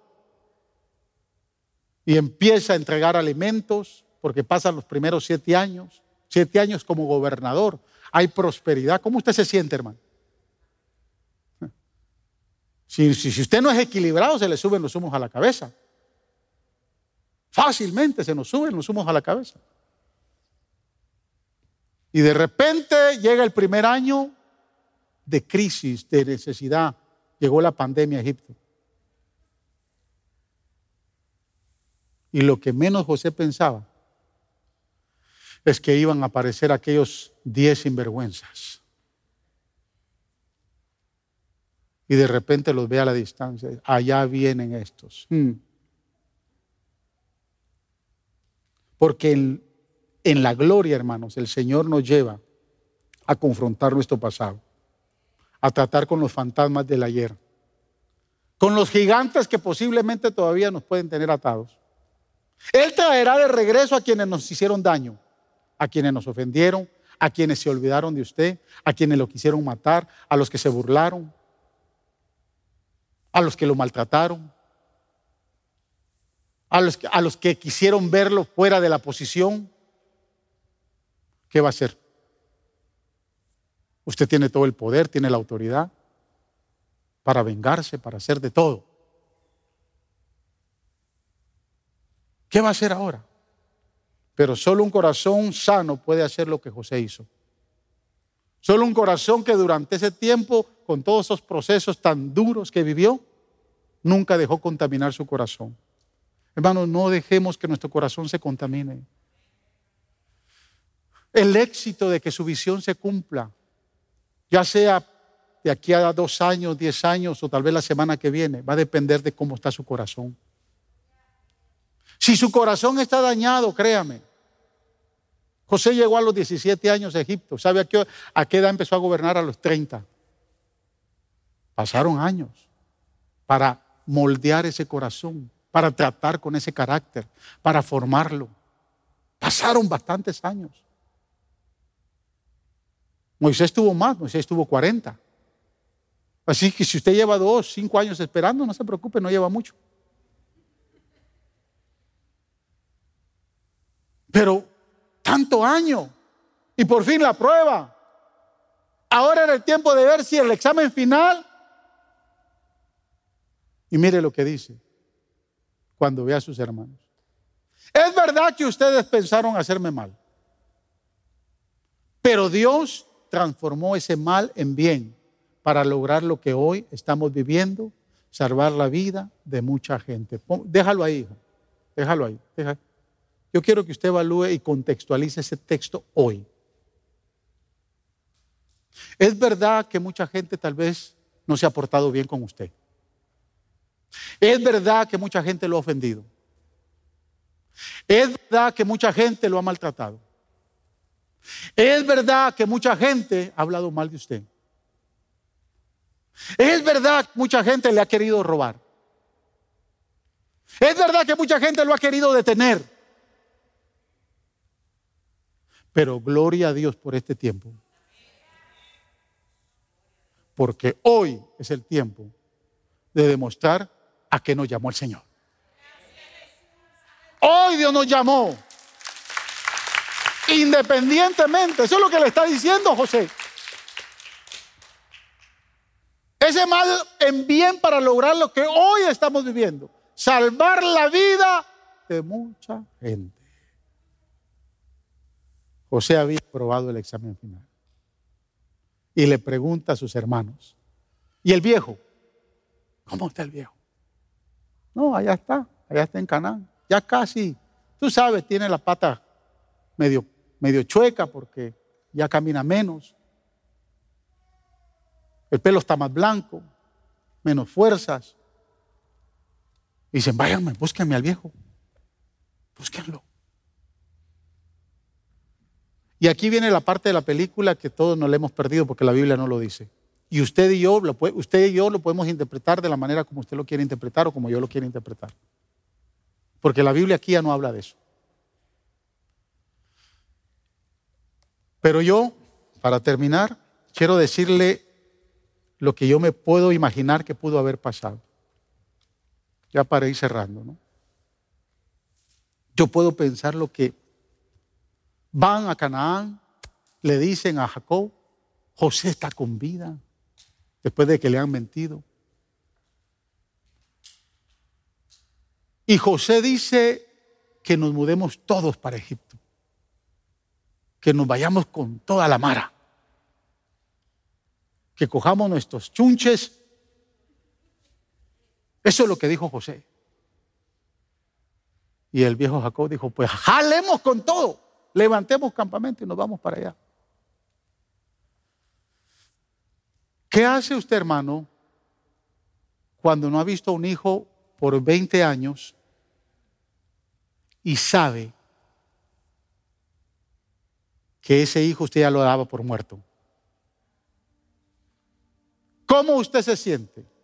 Speaker 2: y empieza a entregar alimentos, porque pasan los primeros siete años, siete años como gobernador, hay prosperidad. ¿Cómo usted se siente, hermano? Si, usted no es equilibrado, se le suben los humos a la cabeza. Fácilmente se nos suben los humos a la cabeza. Y de repente llega el primer año de crisis, de necesidad. Llegó la pandemia a Egipto. Y lo que menos José pensaba es que iban a aparecer aquellos diez sinvergüenzas. Y de repente los ve a la distancia. Allá vienen estos. Hmm. Porque en, en la gloria, hermanos, el Señor nos lleva a confrontar nuestro pasado, a tratar con los fantasmas del ayer, con los gigantes que posiblemente todavía nos pueden tener atados. Él traerá de regreso a quienes nos hicieron daño, a quienes nos ofendieron, a quienes se olvidaron de usted, a quienes lo quisieron matar, a los que se burlaron, a los que lo maltrataron, a los, que quisieron verlo fuera de la posición. ¿Qué va a hacer? Usted tiene todo el poder, tiene la autoridad para vengarse, para hacer de todo. ¿Qué va a hacer ahora? Pero solo un corazón sano puede hacer lo que José hizo. Solo un corazón que durante ese tiempo, con todos esos procesos tan duros que vivió, nunca dejó contaminar su corazón. Hermanos, no dejemos que nuestro corazón se contamine. El éxito de que su visión se cumpla, ya sea de aquí a dos años, diez años o tal vez la semana que viene, va a depender de cómo está su corazón. Si su corazón está dañado, créame. José llegó a los 17 años a Egipto. ¿Sabe a qué, a qué edad empezó a gobernar? A los 30. Pasaron años para moldear ese corazón, para tratar con ese carácter, para formarlo. Pasaron bastantes años. Moisés tuvo más, Moisés tuvo 40. Así que si usted lleva dos, cinco años esperando, no se preocupe, no lleva mucho. Pero tanto año y por fin la prueba. Ahora era el tiempo de ver si el examen final. Y mire lo que dice cuando ve a sus hermanos. Es verdad que ustedes pensaron hacerme mal, pero Dios transformó ese mal en bien para lograr lo que hoy estamos viviendo, salvar la vida de mucha gente. Déjalo ahí, hijo. Déjalo ahí. Déjalo. Yo quiero que usted evalúe y contextualice ese texto hoy. Es verdad que mucha gente tal vez no se ha portado bien con usted. Es verdad que mucha gente lo ha ofendido. Es verdad que mucha gente lo ha maltratado. Es verdad que mucha gente ha hablado mal de usted. Es verdad que mucha gente le ha querido robar. Es verdad que mucha gente lo ha querido detener. Pero gloria a Dios por este tiempo. Porque hoy es el tiempo de demostrar a qué nos llamó el Señor. Hoy Dios nos llamó Independientemente. Eso es lo que le está diciendo José. Ese mal en bien para lograr lo que hoy estamos viviendo. Salvar la vida de mucha gente. José había aprobado el examen final. Y le pregunta a sus hermanos. ¿Y el viejo? ¿Cómo está el viejo? No, allá está, allá está en Canaán. Ya casi, tú sabes, tiene la pata medio, medio chueca porque ya camina menos. El pelo está más blanco, menos fuerzas. Y dicen, váyanme, búsquenme al viejo. Búsquenlo. Y aquí viene la parte de la película que todos nos le hemos perdido porque la Biblia no lo dice. Y usted y yo lo, usted y yo lo podemos interpretar de la manera como usted lo quiere interpretar o como yo lo quiero interpretar. Porque la Biblia aquí ya no habla de eso. Pero yo, para terminar, quiero decirle lo que yo me puedo imaginar que pudo haber pasado. Ya para ir cerrando, ¿no? Yo puedo pensar lo que van a Canaán, le dicen a Jacob, José está con vida, después de que le han mentido. Y José dice que nos mudemos todos para Egipto, que nos vayamos con toda la mara, que cojamos nuestros chunches. Eso es lo que dijo José. Y el viejo Jacob dijo, pues jalemos con todo, levantemos campamento y nos vamos para allá. ¿Qué hace usted, hermano, cuando no ha visto a un hijo por 20 años y sabe que ese hijo usted ya lo daba por muerto? ¿Cómo usted se siente?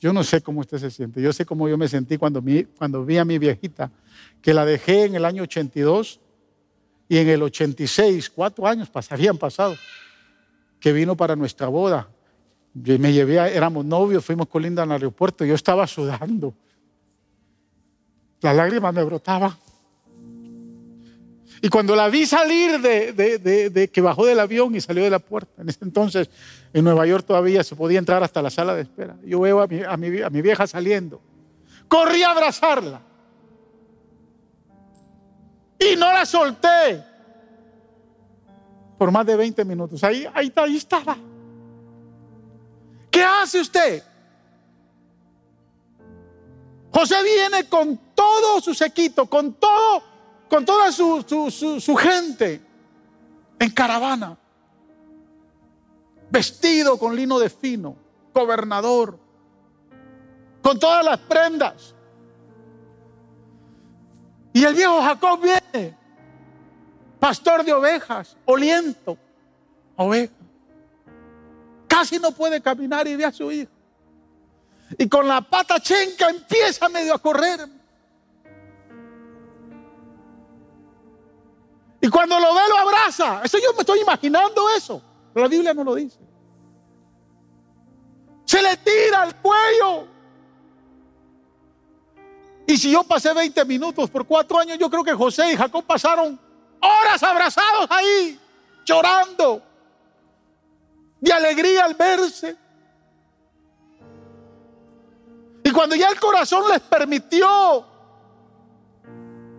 Speaker 2: Yo no sé cómo usted se siente. Yo sé cómo yo me sentí cuando, cuando vi a mi viejita, que la dejé en el año 82 y en el 86, cuatro años habían pasado, que vino para nuestra boda. Yo me llevé, éramos novios, fuimos con Linda al aeropuerto, yo estaba sudando. Las lágrimas me brotaban. Y cuando la vi salir de, que bajó del avión y salió de la puerta, en ese entonces en Nueva York todavía se podía entrar hasta la sala de espera. Yo veo a mi, a mi, a mi vieja saliendo. Corrí a abrazarla. Y no la solté por más de 20 minutos. Ahí, ahí, ahí estaba. ¿Qué hace usted? José viene con todo su sequito, con todo, con toda su, su, su gente en caravana vestido con lino de fino, gobernador, con todas las prendas. Y el viejo Jacob viene, pastor de ovejas, oliento, oveja. Casi no puede caminar y ve a su hijo. Y con la pata chenca empieza medio a correr. Y cuando lo ve lo abraza. Eso yo me estoy imaginando eso. Pero la Biblia no lo dice. Se le tira al cuello. Y si yo pasé 20 minutos por cuatro años, yo creo que José y Jacob pasaron horas abrazados ahí, llorando, de alegría al verse. Y cuando ya el corazón les permitió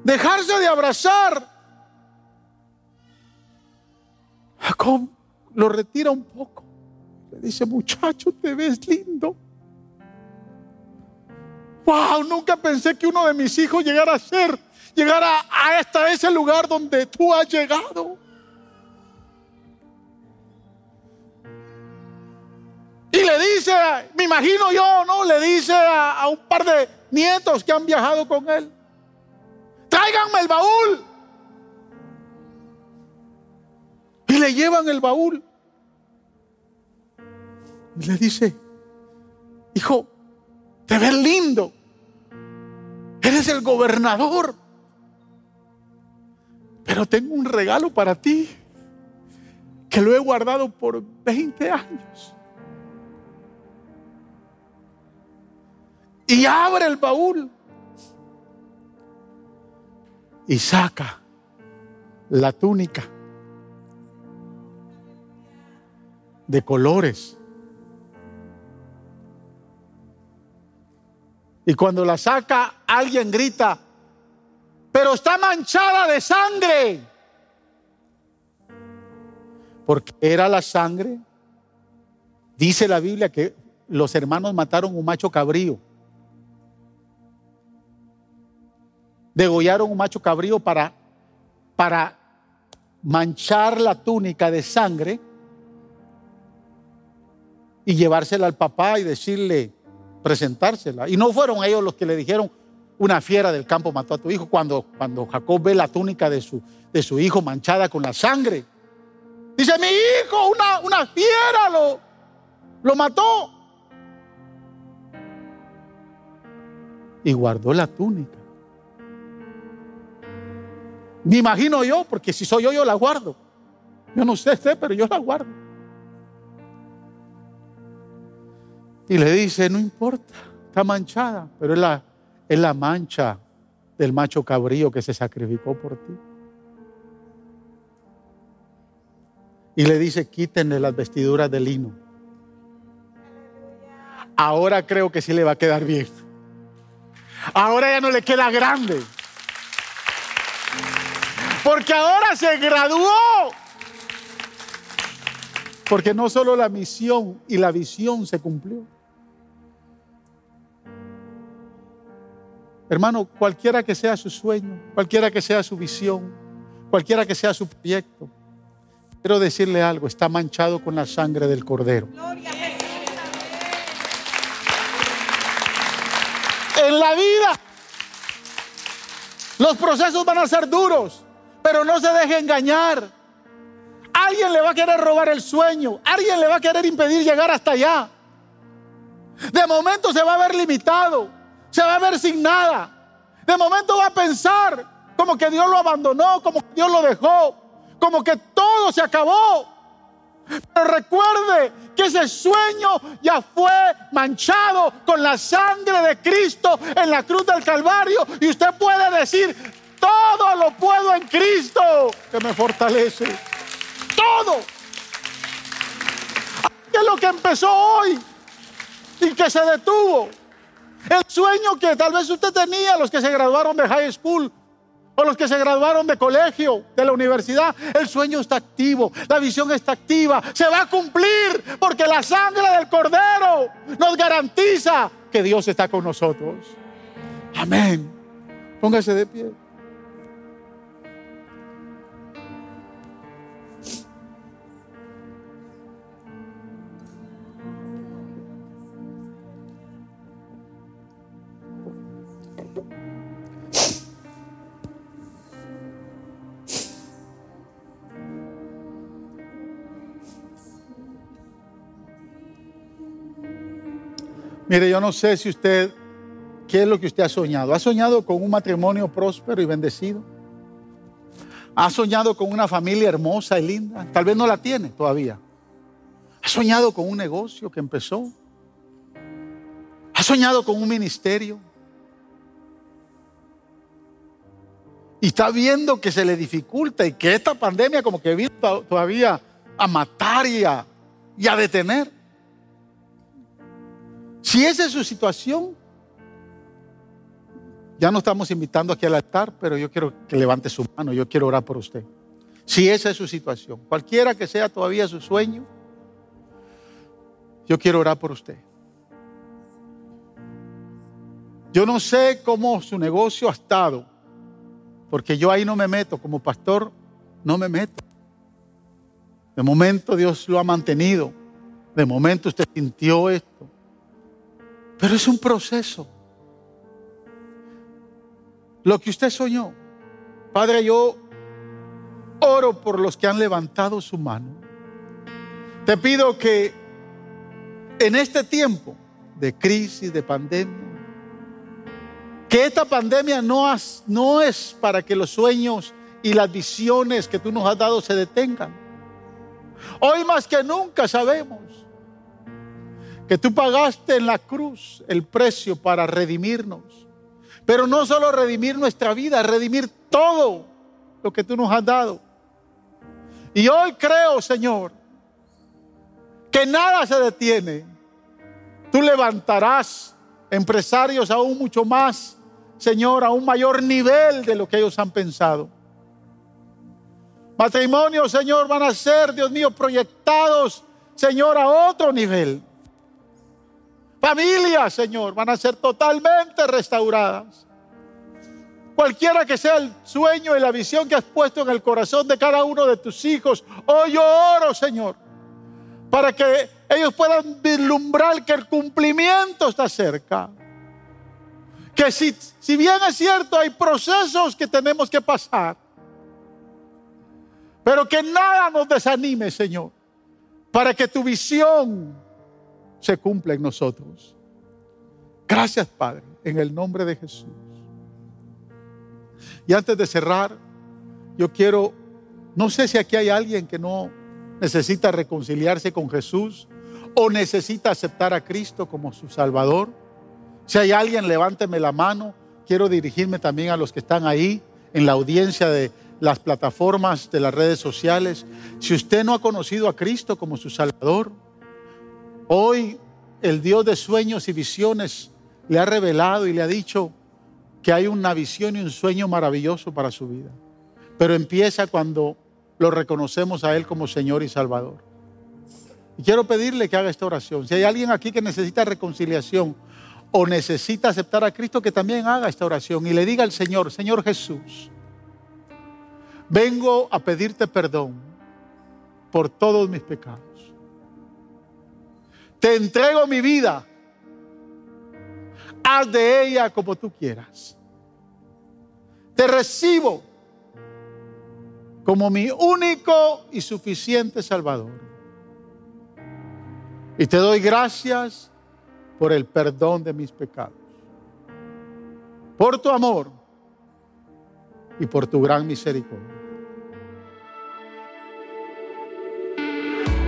Speaker 2: dejarse de abrazar, Jacob lo retira un poco. Le dice, muchacho, te ves lindo. Wow, nunca pensé que uno de mis hijos llegara a ser, llegara a hasta ese lugar donde tú has llegado. Y le dice, me imagino yo, ¿no? Le dice a, a un par de nietos que han viajado con él, tráiganme el baúl. Le llevan el baúl. Y le dice, hijo, te ves lindo. Eres el gobernador. Pero tengo un regalo para ti que lo he guardado por 20 años. Y abre el baúl. y saca la túnica de colores. Y cuando la saca, alguien grita, pero está manchada de sangre. Porque era la sangre. Dice la Biblia que los hermanos mataron un macho cabrío. Degollaron un macho cabrío para, para manchar la túnica de sangre y llevársela al papá y decirle, presentársela. Y no fueron ellos los que le dijeron, una fiera del campo mató a tu hijo, cuando, cuando Jacob ve la túnica de su, de su hijo manchada con la sangre. Dice, mi hijo, una, una fiera lo, lo mató. Y guardó la túnica. Me imagino yo, porque si soy yo, yo la guardo. Yo no sé, sé, pero yo la guardo. Y le dice, no importa, está manchada, pero es la, es la mancha del macho cabrío que se sacrificó por ti. Y le dice, quítenle las vestiduras de lino. Ahora creo que sí le va a quedar bien. Ahora ya no le queda grande. Porque ahora se graduó. Porque no solo la misión y la visión se cumplió. Hermano, cualquiera que sea su sueño, cualquiera que sea su visión, cualquiera que sea su proyecto, quiero decirle algo, está manchado con la sangre del cordero. En la vida, los procesos van a ser duros, pero no se deje engañar. Alguien le va a querer robar el sueño, alguien le va a querer impedir llegar hasta allá. De momento se va a ver limitado se va a ver sin nada. De momento va a pensar como que Dios lo abandonó, como que Dios lo dejó, como que todo se acabó. Pero recuerde que ese sueño ya fue manchado con la sangre de Cristo en la cruz del Calvario. Y usted puede decir, todo lo puedo en Cristo que me fortalece. Todo. ¿Qué es lo que empezó hoy y que se detuvo? El sueño que tal vez usted tenía, los que se graduaron de high school o los que se graduaron de colegio, de la universidad, el sueño está activo, la visión está activa, se va a cumplir porque la sangre del cordero nos garantiza que Dios está con nosotros. Amén. Póngase de pie. Mire, yo no sé si usted, ¿qué es lo que usted ha soñado? ¿Ha soñado con un matrimonio próspero y bendecido? ¿Ha soñado con una familia hermosa y linda? Tal vez no la tiene todavía. ¿Ha soñado con un negocio que empezó? ¿Ha soñado con un ministerio? Y está viendo que se le dificulta y que esta pandemia como que viene todavía a matar y a, y a detener. Si esa es su situación, ya no estamos invitando aquí al altar, pero yo quiero que levante su mano, yo quiero orar por usted. Si esa es su situación, cualquiera que sea todavía su sueño, yo quiero orar por usted. Yo no sé cómo su negocio ha estado, porque yo ahí no me meto, como pastor no me meto. De momento Dios lo ha mantenido, de momento usted sintió esto. Pero es un proceso. Lo que usted soñó. Padre, yo oro por los que han levantado su mano. Te pido que en este tiempo de crisis, de pandemia, que esta pandemia no, no es para que los sueños y las visiones que tú nos has dado se detengan. Hoy más que nunca sabemos que tú pagaste en la cruz el precio para redimirnos. Pero no solo redimir nuestra vida, redimir todo lo que tú nos has dado. Y hoy creo, Señor, que nada se detiene. Tú levantarás empresarios aún mucho más, Señor, a un mayor nivel de lo que ellos han pensado. Matrimonios, Señor, van a ser, Dios mío, proyectados, Señor, a otro nivel. Familias, Señor, van a ser totalmente restauradas. Cualquiera que sea el sueño y la visión que has puesto en el corazón de cada uno de tus hijos, hoy yo oro, Señor, para que ellos puedan vislumbrar que el cumplimiento está cerca. Que si, si bien es cierto, hay procesos que tenemos que pasar, pero que nada nos desanime, Señor, para que tu visión se cumpla en nosotros. Gracias, Padre, en el nombre de Jesús. Y antes de cerrar, yo quiero, no sé si aquí hay alguien que no necesita reconciliarse con Jesús o necesita aceptar a Cristo como su Salvador. Si hay alguien, levánteme la mano. Quiero dirigirme también a los que están ahí en la audiencia de las plataformas de las redes sociales. Si usted no ha conocido a Cristo como su Salvador, hoy el Dios de sueños y visiones le ha revelado y le ha dicho que hay una visión y un sueño maravilloso para su vida. Pero empieza cuando lo reconocemos a Él como Señor y Salvador. Y quiero pedirle que haga esta oración. Si hay alguien aquí que necesita reconciliación o necesita aceptar a Cristo, que también haga esta oración y le diga al Señor, Señor Jesús, vengo a pedirte perdón por todos mis pecados. Te entrego mi vida. Haz de ella como tú quieras. Te recibo como mi único y suficiente Salvador. Y te doy gracias por el perdón de mis pecados, por tu amor y por tu gran misericordia.